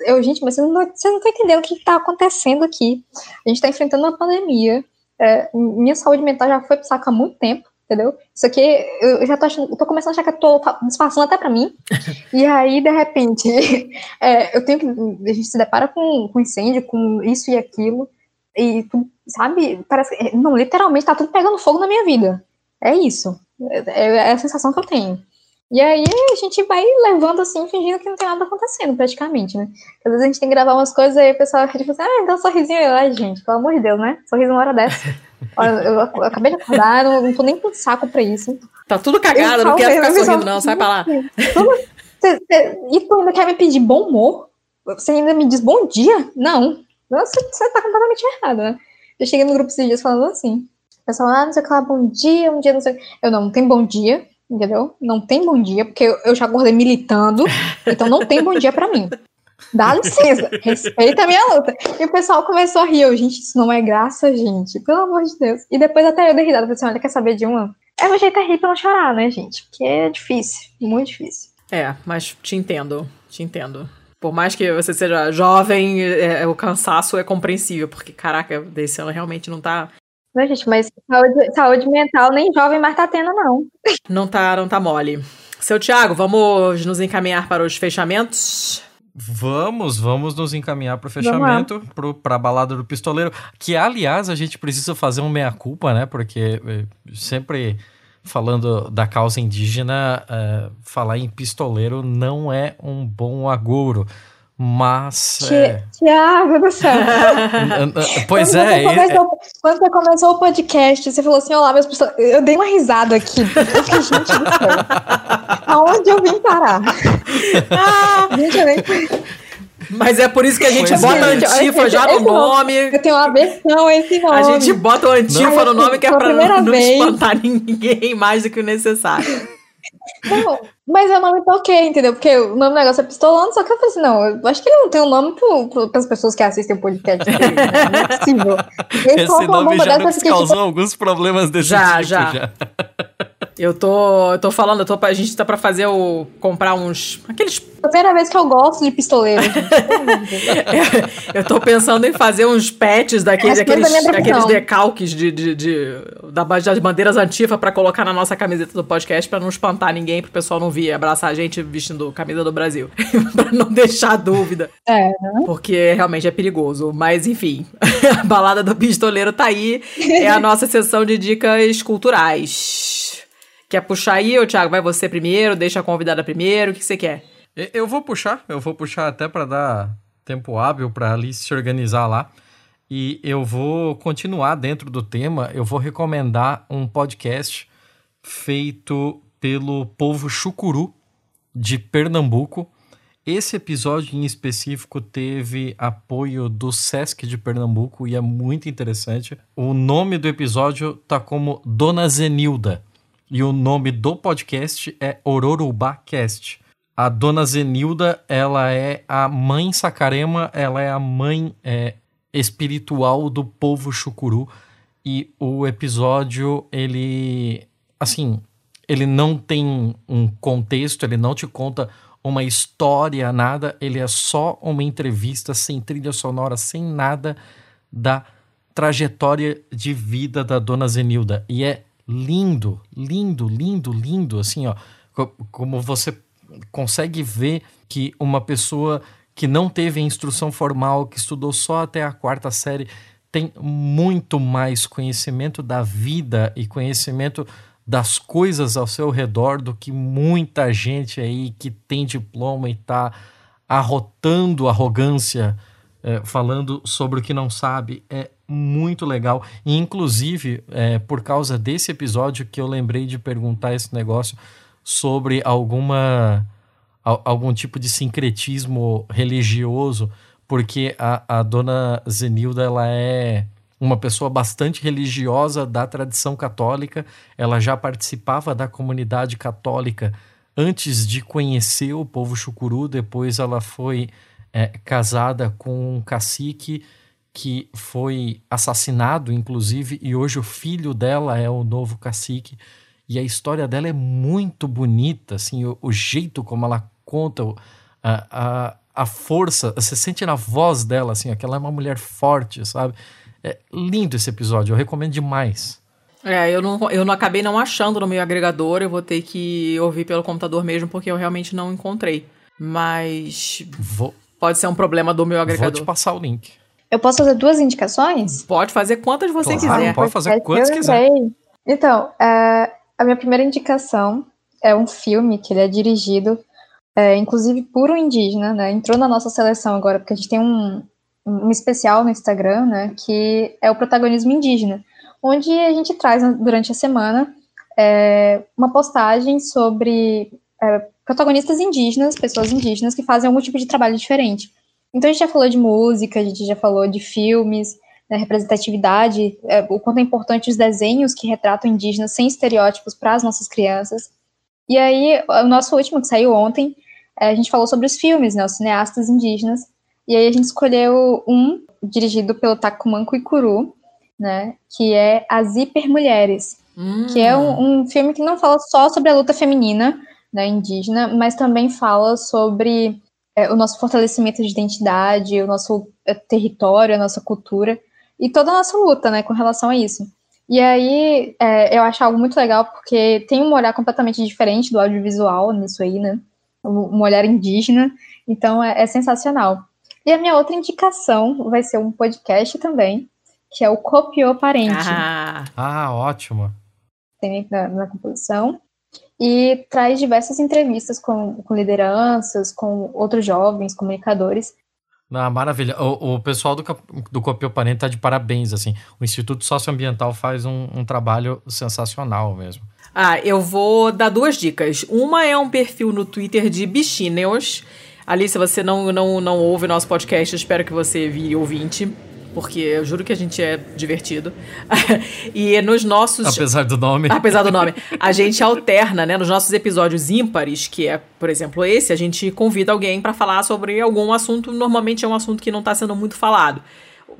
Eu, gente, mas você não, você não tá entendendo o que está acontecendo aqui. A gente está enfrentando uma pandemia. É, minha saúde mental já foi pro saco há muito tempo entendeu? Isso aqui, eu já tô, achando, tô começando a achar que eu tô disfarçando até pra mim. e aí, de repente, é, eu tenho que. A gente se depara com, com incêndio, com isso e aquilo. E, sabe, parece. Não, literalmente tá tudo pegando fogo na minha vida. É isso. É, é a sensação que eu tenho. E aí a gente vai levando assim, fingindo que não tem nada acontecendo, praticamente, né? Às vezes a gente tem que gravar umas coisas e o pessoal fica tipo assim, ah, então um sorrisinho. Ai, gente, pelo amor de Deus, né? Sorriso uma hora dessa. Eu, eu, acabei de acordar, não, não tô nem com saco pra isso. Tá tudo cagado, não quero ficar sorrindo, não, sai pra lá. e tu ainda quer me pedir bom humor? Você ainda me diz bom dia? Não. Você, você tá completamente errado, né? Eu cheguei no grupo esses dias falando assim. O pessoal, ah, não sei o que lá, bom dia, um dia, não sei. Eu não, não tem bom dia, entendeu? Não tem bom dia, porque eu já acordei militando, então não tem bom dia pra mim. Dá licença, respeita a minha luta. E o pessoal começou a rir. Eu, gente, isso não é graça, gente. Pelo amor de Deus. E depois até eu dei risada. Falei assim, olha, quer saber de uma? É o jeito é rir pra não chorar, né, gente? Porque é difícil, muito difícil. É, mas te entendo, te entendo. Por mais que você seja jovem, é, é o cansaço é compreensível, porque, caraca, desse ano realmente não tá Não, gente, mas saúde, saúde mental nem jovem mais tá tendo, não. Não tá, não tá mole. Seu Tiago, vamos nos encaminhar para os fechamentos? Vamos, vamos nos encaminhar para o fechamento, para a balada do pistoleiro. Que, aliás, a gente precisa fazer um meia-culpa, né? Porque eh, sempre falando da causa indígena, uh, falar em pistoleiro não é um bom agouro. Mas. É... Tiago do céu! pois quando é. Você começou, é... Quando você começou o podcast, você falou assim: Olá, meus pistoleiros. Eu dei uma risada aqui. Eu gente do céu. Aonde eu vim parar? Ah, gente, eu nem. Mas é por isso que a gente pois bota é. antifa já no nome. Eu tenho uma versão a esse nome. A gente bota o antifa não. no nome que é pra não, não espantar ninguém mais do que o necessário. Não, mas é o nome tá ok, entendeu? Porque o nome do negócio é pistolando, só que eu falei assim, não, eu acho que ele não tem um nome para as pessoas que assistem o podcast. Não é possível. Esse nome já nos causou tipo... alguns problemas desse já, tipo. Já, já. Eu tô, eu tô falando, eu tô, a gente tá pra fazer o. comprar uns. aqueles. Primeira vez que eu gosto de pistoleiro. eu tô pensando em fazer uns patches daqueles, aqueles, aqueles decalques de, de, de, da, das bandeiras antifa pra colocar na nossa camiseta do podcast pra não espantar ninguém, pro pessoal não vir abraçar a gente vestindo camisa do Brasil. pra não deixar dúvida. É, né? Porque realmente é perigoso. Mas enfim, a balada do pistoleiro tá aí. É a nossa sessão de dicas culturais. Quer puxar aí, ô Thiago? Vai você primeiro, deixa a convidada primeiro, o que você quer? Eu vou puxar, eu vou puxar até para dar tempo hábil para a Alice se organizar lá. E eu vou continuar dentro do tema, eu vou recomendar um podcast feito pelo povo chucuru de Pernambuco. Esse episódio em específico teve apoio do Sesc de Pernambuco e é muito interessante. O nome do episódio tá como Dona Zenilda. E o nome do podcast é Ororubá Cast. A dona Zenilda, ela é a mãe Sacarema, ela é a mãe é, espiritual do povo chucuru. E o episódio, ele. Assim, ele não tem um contexto, ele não te conta uma história, nada. Ele é só uma entrevista sem trilha sonora, sem nada da trajetória de vida da dona Zenilda. E é lindo, lindo, lindo, lindo, assim, ó, como você consegue ver que uma pessoa que não teve instrução formal, que estudou só até a quarta série, tem muito mais conhecimento da vida e conhecimento das coisas ao seu redor do que muita gente aí que tem diploma e tá arrotando arrogância, é, falando sobre o que não sabe. É muito legal. E, inclusive, é, por causa desse episódio que eu lembrei de perguntar esse negócio sobre alguma algum tipo de sincretismo religioso, porque a, a dona Zenilda ela é uma pessoa bastante religiosa da tradição católica, ela já participava da comunidade católica antes de conhecer o povo chucuru, depois ela foi é, casada com um cacique que foi assassinado, inclusive, e hoje o filho dela é o novo cacique. E a história dela é muito bonita, assim, o, o jeito como ela conta, a, a, a força, você sente na voz dela, assim, que ela é uma mulher forte, sabe? É lindo esse episódio, eu recomendo demais. É, eu não, eu não acabei não achando no meu agregador, eu vou ter que ouvir pelo computador mesmo, porque eu realmente não encontrei. Mas. Vou, pode ser um problema do meu agregador. Vou te passar o link. Eu posso fazer duas indicações? Pode fazer quantas você claro, quiser. Pode fazer quantas quiser. Então, é, a minha primeira indicação é um filme que ele é dirigido, é, inclusive por um indígena, né? Entrou na nossa seleção agora, porque a gente tem um, um especial no Instagram, né? Que é o protagonismo indígena, onde a gente traz durante a semana é, uma postagem sobre é, protagonistas indígenas, pessoas indígenas que fazem algum tipo de trabalho diferente. Então a gente já falou de música, a gente já falou de filmes, né, representatividade, é, o quanto é importante os desenhos que retratam indígenas sem estereótipos para as nossas crianças. E aí, o nosso último, que saiu ontem, é, a gente falou sobre os filmes, né, os cineastas indígenas, e aí a gente escolheu um dirigido pelo Takumanco Ikuru, né, que é As Hipermulheres, hum. que é um, um filme que não fala só sobre a luta feminina, né, indígena, mas também fala sobre é, o nosso fortalecimento de identidade, o nosso é, território, a nossa cultura e toda a nossa luta, né, com relação a isso. E aí, é, eu acho algo muito legal, porque tem um olhar completamente diferente do audiovisual nisso aí, né? Um olhar indígena, então é, é sensacional. E a minha outra indicação vai ser um podcast também, que é o Copiou Parente. Ah, Ah, ótimo. tem na, na composição, e traz diversas entrevistas com, com lideranças, com outros jovens, comunicadores. Ah, maravilha. O, o pessoal do, do Copio Parente tá de parabéns, assim. O Instituto Socioambiental faz um, um trabalho sensacional mesmo. Ah, eu vou dar duas dicas. Uma é um perfil no Twitter de bichinhos. Ali, se você não, não, não ouve nosso podcast, eu espero que você vire ouvinte, porque eu juro que a gente é divertido. e nos nossos. Apesar do nome. Apesar do nome. A gente alterna, né? Nos nossos episódios ímpares, que é, por exemplo, esse, a gente convida alguém para falar sobre algum assunto. Normalmente é um assunto que não está sendo muito falado.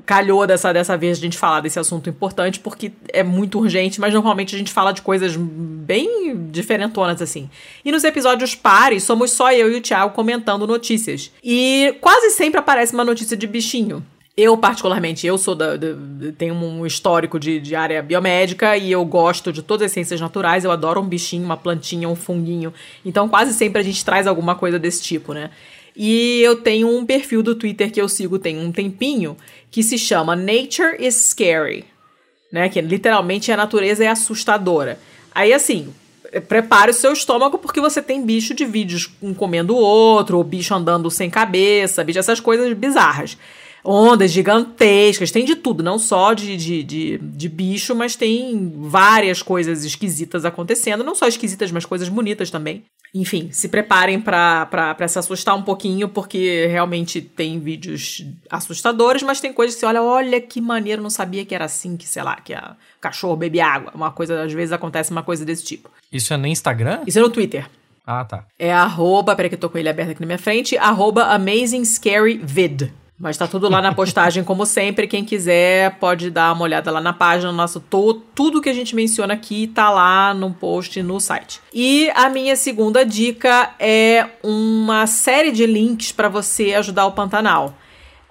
Calhou dessa, dessa vez a gente falar desse assunto importante porque é muito urgente, mas normalmente a gente fala de coisas bem diferentonas assim. E nos episódios pares, somos só eu e o Thiago comentando notícias. E quase sempre aparece uma notícia de bichinho. Eu, particularmente, eu sou da, da- tenho um histórico de, de área biomédica e eu gosto de todas as ciências naturais. Eu adoro um bichinho, uma plantinha, um funguinho. Então, quase sempre a gente traz alguma coisa desse tipo, né? E eu tenho um perfil do Twitter que eu sigo tem um tempinho que se chama Nature is Scary, né? Que literalmente a natureza é assustadora. Aí, assim, prepare o seu estômago porque você tem bicho de vídeos um comendo o outro, ou bicho andando sem cabeça, bicho, essas coisas bizarras. Ondas gigantescas, tem de tudo, não só de, de, de, de bicho, mas tem várias coisas esquisitas acontecendo, não só esquisitas, mas coisas bonitas também. Enfim, se preparem pra se assustar um pouquinho, porque realmente tem vídeos assustadores, mas tem coisas que você olha, olha que maneiro, não sabia que era assim, que sei lá, que a cachorro bebe água. Uma coisa, às vezes acontece uma coisa desse tipo. Isso é no Instagram? Isso é no Twitter. Ah, tá. É arroba, peraí que eu tô com ele aberto aqui na minha frente, arroba Amazing Scary Vid. Mas tá tudo lá na postagem, como sempre. Quem quiser pode dar uma olhada lá na página. Nosso to, tudo que a gente menciona aqui tá lá no post no site. E a minha segunda dica é uma série de links para você ajudar o Pantanal.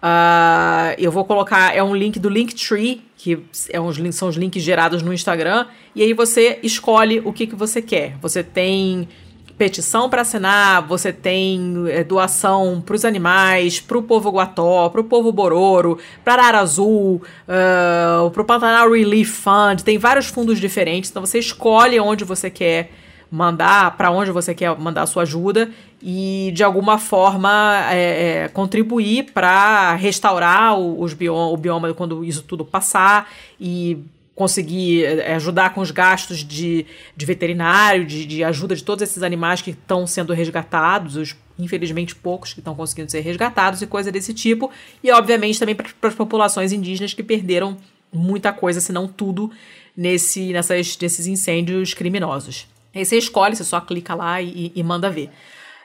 Ah, eu vou colocar, é um link do Linktree, que é uns, são os links gerados no Instagram, e aí você escolhe o que, que você quer. Você tem petição para assinar, você tem é, doação para os animais, para o povo Guató, para o povo Bororo, para Arara Azul, para o Pantanal Relief Fund, tem vários fundos diferentes, então você escolhe onde você quer mandar, para onde você quer mandar a sua ajuda e de alguma forma é, é, contribuir para restaurar o, os bioma, o bioma quando isso tudo passar e conseguir é, ajudar com os gastos de, de veterinário, de, de ajuda de todos esses animais que estão sendo resgatados, os infelizmente poucos que estão conseguindo ser resgatados e coisa desse tipo, e obviamente também para as populações indígenas que perderam muita coisa, se não tudo, nesse, nessas, nesses incêndios criminosos. Aí você escolhe, você só clica lá e, e manda ver.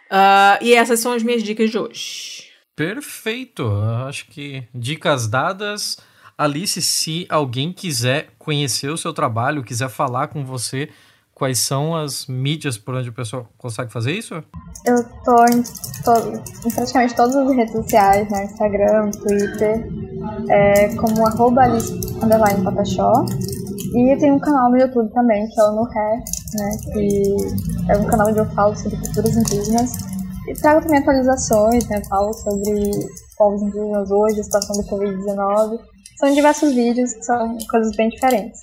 Ah, e essas são as minhas dicas de hoje. Perfeito. Acho que dicas dadas. Alice, se alguém quiser conhecer o seu trabalho, quiser falar com você, quais são as mídias por onde a pessoa consegue fazer isso? Eu tô em, to- em praticamente todas as redes sociais, né? Instagram, Twitter, é, como arroba. E eu tenho um canal no YouTube também, que é o No Ré, né? Que é um canal onde eu falo sobre culturas indígenas. E trago também atualizações, né? Falo sobre povos indígenas hoje, a situação do Covid-19. São diversos vídeos que são coisas bem diferentes.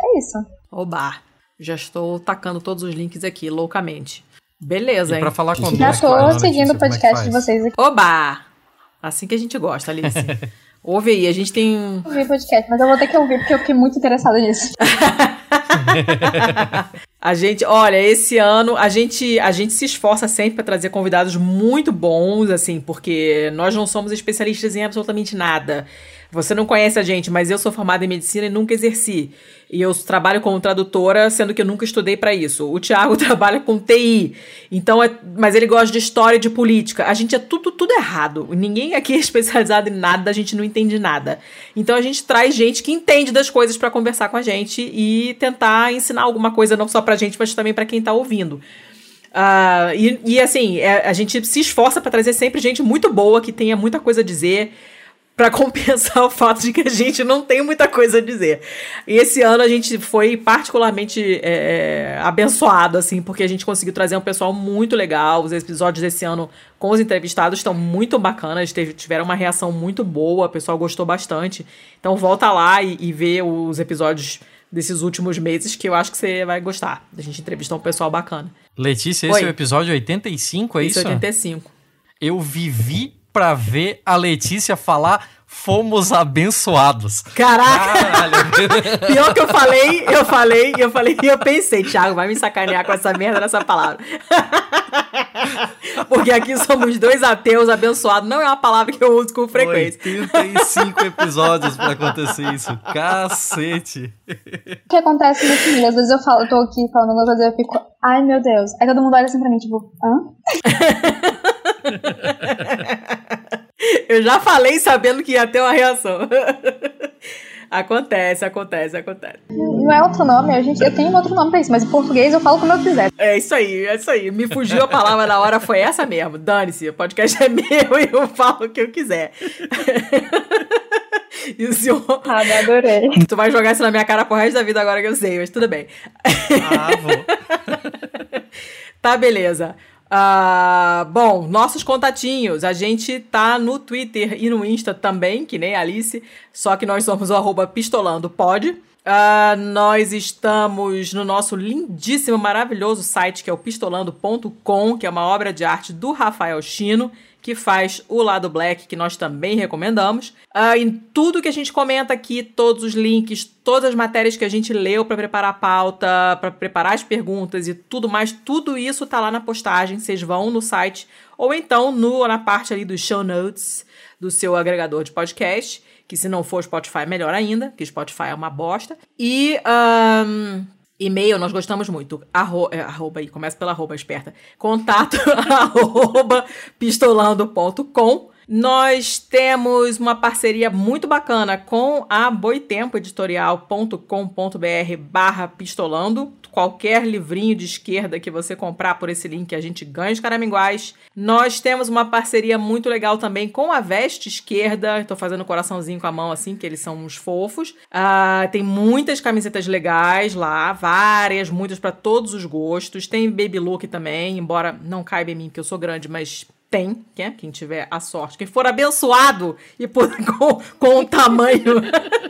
É isso. Oba! Já estou tacando todos os links aqui, loucamente. Beleza, E hein? para falar com Já é a seguindo o é podcast de faz? vocês aqui. Oba! Assim que a gente gosta, Alice. Ouve aí, a gente tem. um- Eu vi o podcast, mas eu vou ter que ouvir porque eu fiquei muito interessada nisso. A gente, olha, esse ano a gente, a gente se esforça sempre para trazer convidados muito bons, assim, porque nós não somos especialistas em absolutamente nada. Você não conhece a gente, mas eu sou formada em medicina e nunca exerci. E eu trabalho como tradutora, sendo que eu nunca estudei para isso. O Thiago trabalha com TI. Então, é, mas ele gosta de história e de política. A gente é tudo tudo errado. Ninguém aqui é especializado em nada, a gente não entende nada. Então a gente traz gente que entende das coisas para conversar com a gente e tentar ensinar alguma coisa não só pra gente, mas também para quem tá ouvindo. Ah, e, e, assim, é, a gente se esforça para trazer sempre gente muito boa, que tenha muita coisa a dizer, para compensar o fato de que a gente não tem muita coisa a dizer. E esse ano a gente foi particularmente é, abençoado, assim, porque a gente conseguiu trazer um pessoal muito legal. Os episódios desse ano com os entrevistados estão muito bacanas, tiveram uma reação muito boa, o pessoal gostou bastante. Então volta lá e, e vê os episódios desses últimos meses que eu acho que você vai gostar. A gente entrevistou um pessoal bacana. Letícia, esse Oi. é o episódio 85, é Isso, isso? 85. Eu vivi pra ver a Letícia falar fomos abençoados. Caraca! Caralho. Pior que eu falei, eu falei, eu falei, e eu pensei, Thiago, vai me sacanear com essa merda dessa palavra. Porque aqui somos dois ateus abençoados, não é uma palavra que eu uso com frequência. 85 episódios pra acontecer isso. Cacete. O que acontece no filme? Às vezes eu falo, eu tô aqui falando alguma coisa e eu fico, ai meu Deus. Aí todo mundo olha assim pra mim, tipo, hã? Eu já falei sabendo que ia ter uma reação. Acontece, acontece, acontece. Não é outro nome, a gente, eu tenho um outro nome pra isso, mas em português eu falo como eu quiser. É isso aí, é isso aí. Me fugiu a palavra na hora, foi essa mesmo. Dane-se, o podcast é meu e eu falo o que eu quiser. E o senhor. Ah, me adorei. Tu vai jogar isso na minha cara pro resto da vida agora que eu sei, mas tudo bem. Ah, vou. Tá, beleza. Ah, bom, nossos contatinhos. A gente tá no Twitter e no Insta também, que nem Alice, só que nós somos o pistolandopod. Ah, nós estamos no nosso lindíssimo, maravilhoso site, que é o pistolando.com, que é uma obra de arte do Rafael Chino, que faz o lado black, que nós também recomendamos. Ah, em tudo que a gente comenta aqui, todos os links, todas as matérias que a gente leu para preparar a pauta, para preparar as perguntas e tudo mais, tudo isso tá lá na postagem. Vocês vão no site ou então no, na parte ali dos show notes do seu agregador de podcast, que se não for Spotify, melhor ainda, que Spotify é uma bosta. E ahn, e-mail, nós gostamos muito. Arro, é, arroba aí, começa pela arroba esperta. Contato arroba pistolando.com. Nós temos uma parceria muito bacana com a boitempoeditorial.com.br barra pistolando. Qualquer livrinho de esquerda que você comprar por esse link, a gente ganha os caraminguais. Nós temos uma parceria muito legal também com a Veste Esquerda. Estou fazendo coraçãozinho com a mão assim, que eles são uns fofos. Ah, tem muitas camisetas legais lá, várias, muitas para todos os gostos. Tem baby look também, embora não caiba em mim, porque eu sou grande, mas tem, né? quem tiver a sorte, quem for abençoado e por, com, com o tamanho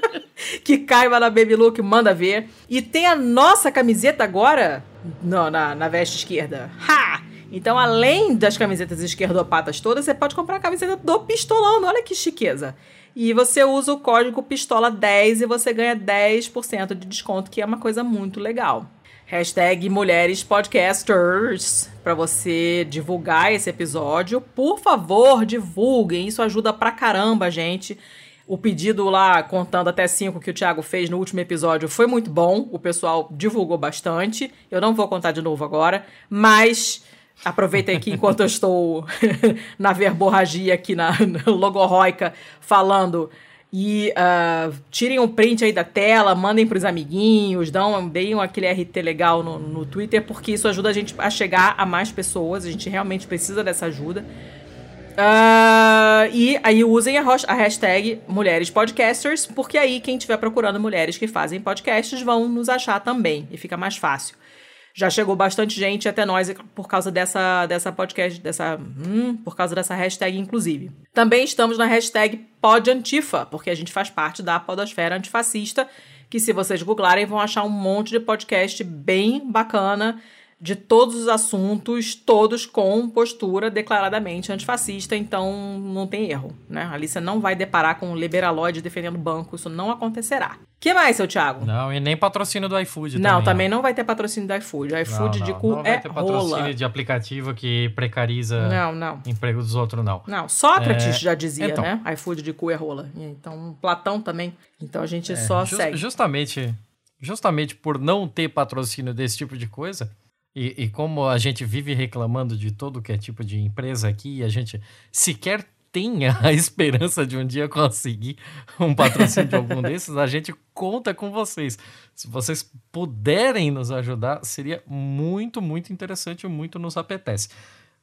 que caiba na Baby Look, manda ver. E tem a nossa camiseta agora no- na, na veste esquerda. Ha! Então, além das camisetas esquerdopatas todas, você pode comprar a camiseta do Pistolão. Olha que chiqueza. E você usa o código PISTOLA10 e você ganha 10% de desconto, que é uma coisa muito legal. Hashtag Mulheres Podcasters para você divulgar esse episódio. Por favor, divulguem. Isso ajuda pra caramba, gente. O pedido lá, contando até cinco que o Thiago fez no último episódio, foi muito bom. O pessoal divulgou bastante. Eu não vou contar de novo agora, mas aproveitem aqui enquanto eu estou na verborragia aqui na, na logorroica falando. E ah, tirem um print aí da tela, mandem pros amiguinhos, dão, deem aquele RT legal no, no Twitter, porque isso ajuda a gente a chegar a mais pessoas. A gente realmente precisa dessa ajuda. Ah, e aí usem a, a hashtag Mulheres Podcasters, porque aí quem estiver procurando mulheres que fazem podcasts vão nos achar também e fica mais fácil. Já chegou bastante gente até nós por causa dessa, dessa podcast, dessa. Hum, por causa dessa hashtag, inclusive. Também estamos na hashtag PodAntifa, porque a gente faz parte da Podosfera Antifascista, que se vocês googlarem vão achar um monte de podcast bem bacana de todos os assuntos, todos com postura declaradamente antifascista, então não tem erro, né? A Alicia não vai deparar com um liberalóide defendendo banco, isso não acontecerá. que mais, seu Thiago? Não, e nem patrocínio do iFood Não, também. não vai ter patrocínio do iFood. Não, iFood de não, cu não vai é ter patrocínio rola. de aplicativo que precariza Não, não. emprego dos outros, não. Não, Sócrates É, já dizia, então. né? iFood de cu é rola. Então, Platão também. Então a gente É, só jus- segue. Justamente, justamente por não ter patrocínio desse tipo de coisa, e, e como a gente vive reclamando de todo que é tipo de empresa aqui, a gente sequer tenha a esperança de um dia conseguir um patrocínio de algum desses, a gente conta com vocês. Se vocês puderem nos ajudar, seria muito, muito interessante e muito nos apetece.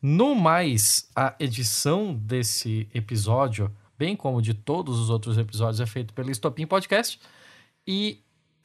No mais, a edição desse episódio bem como de todos os outros episódios, é feito pelo Estopim Podcast. E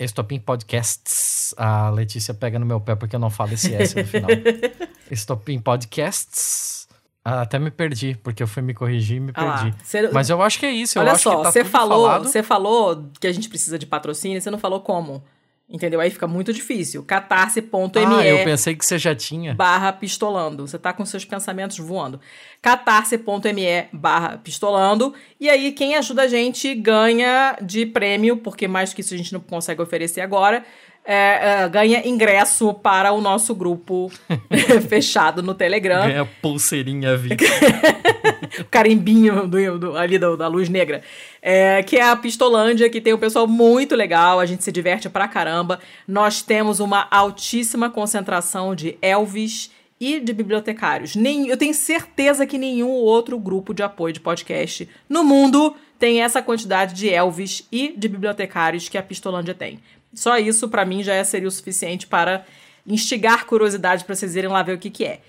Estopim Podcasts. A Letícia pega no meu pé porque eu não falo esse S no final. Estopim Podcasts. Ah, até me perdi, porque eu fui me corrigir e me Ah perdi. cê- Mas eu acho que é isso. Olha só, tá você tudo falou, falou que a gente precisa de patrocínio, você não falou como. Entendeu? Aí fica muito difícil. catarse.me Ah, eu pensei que você já tinha. barra pistolando. Você tá com seus pensamentos voando. catarse.me barra pistolando. E aí, quem ajuda a gente ganha de prêmio, porque mais do que isso a gente não consegue oferecer agora. É, é, ganha ingresso para o nosso grupo fechado no Telegram. Ganha pulseirinha VIP. o carimbinho do, do- ali do- da luz negra. É, que é a Pistolândia, que tem um pessoal muito legal, a gente se diverte pra caramba. Nós temos uma altíssima concentração de Elvis e de bibliotecários. Nem, eu tenho certeza que nenhum outro grupo de apoio de podcast no mundo tem essa quantidade de Elvis e de bibliotecários que a Pistolândia tem. Só isso, pra mim, já seria o suficiente para instigar curiosidade pra vocês irem lá ver o que, que é.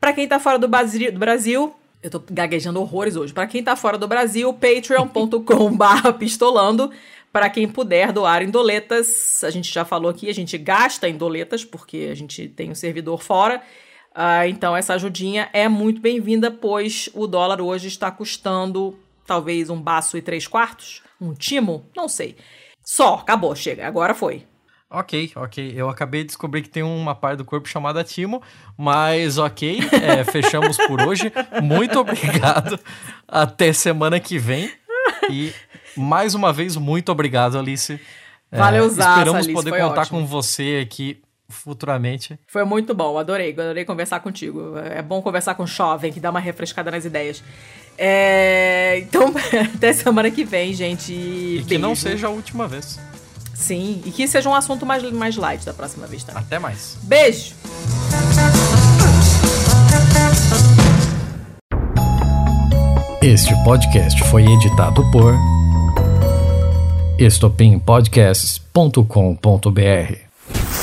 Pra quem tá fora do do Brasil, eu tô gaguejando horrores hoje. Pra quem tá fora do Brasil, patreon.com.br pistolando. Pra quem puder doar em doletas, a gente já falou aqui, a gente gasta em doletas, porque a gente tem um servidor fora. Ah, então, essa ajudinha é muito bem-vinda, pois o dólar hoje está custando talvez um baço e três quartos? Um timo? Não sei. Só, acabou, chega. Agora foi. Ok, ok. Eu acabei de descobrir que tem uma parte do corpo chamada Timo, mas ok, é, fechamos por hoje. Muito obrigado. Até semana que vem. E mais uma vez, muito obrigado, Alice. É, Valeuzaço, Esperamos Alice, poder contar ótimo. com você aqui futuramente. Foi muito bom, adorei, adorei conversar contigo. É bom conversar com um jovem, que dá uma refrescada nas ideias. É, Então, até semana que vem, gente. E que não seja a última vez. Sim, e que seja um assunto mais, mais light da próxima vez também. Até mais. Beijo! Este podcast foi editado por estopimpodcasts.com.br.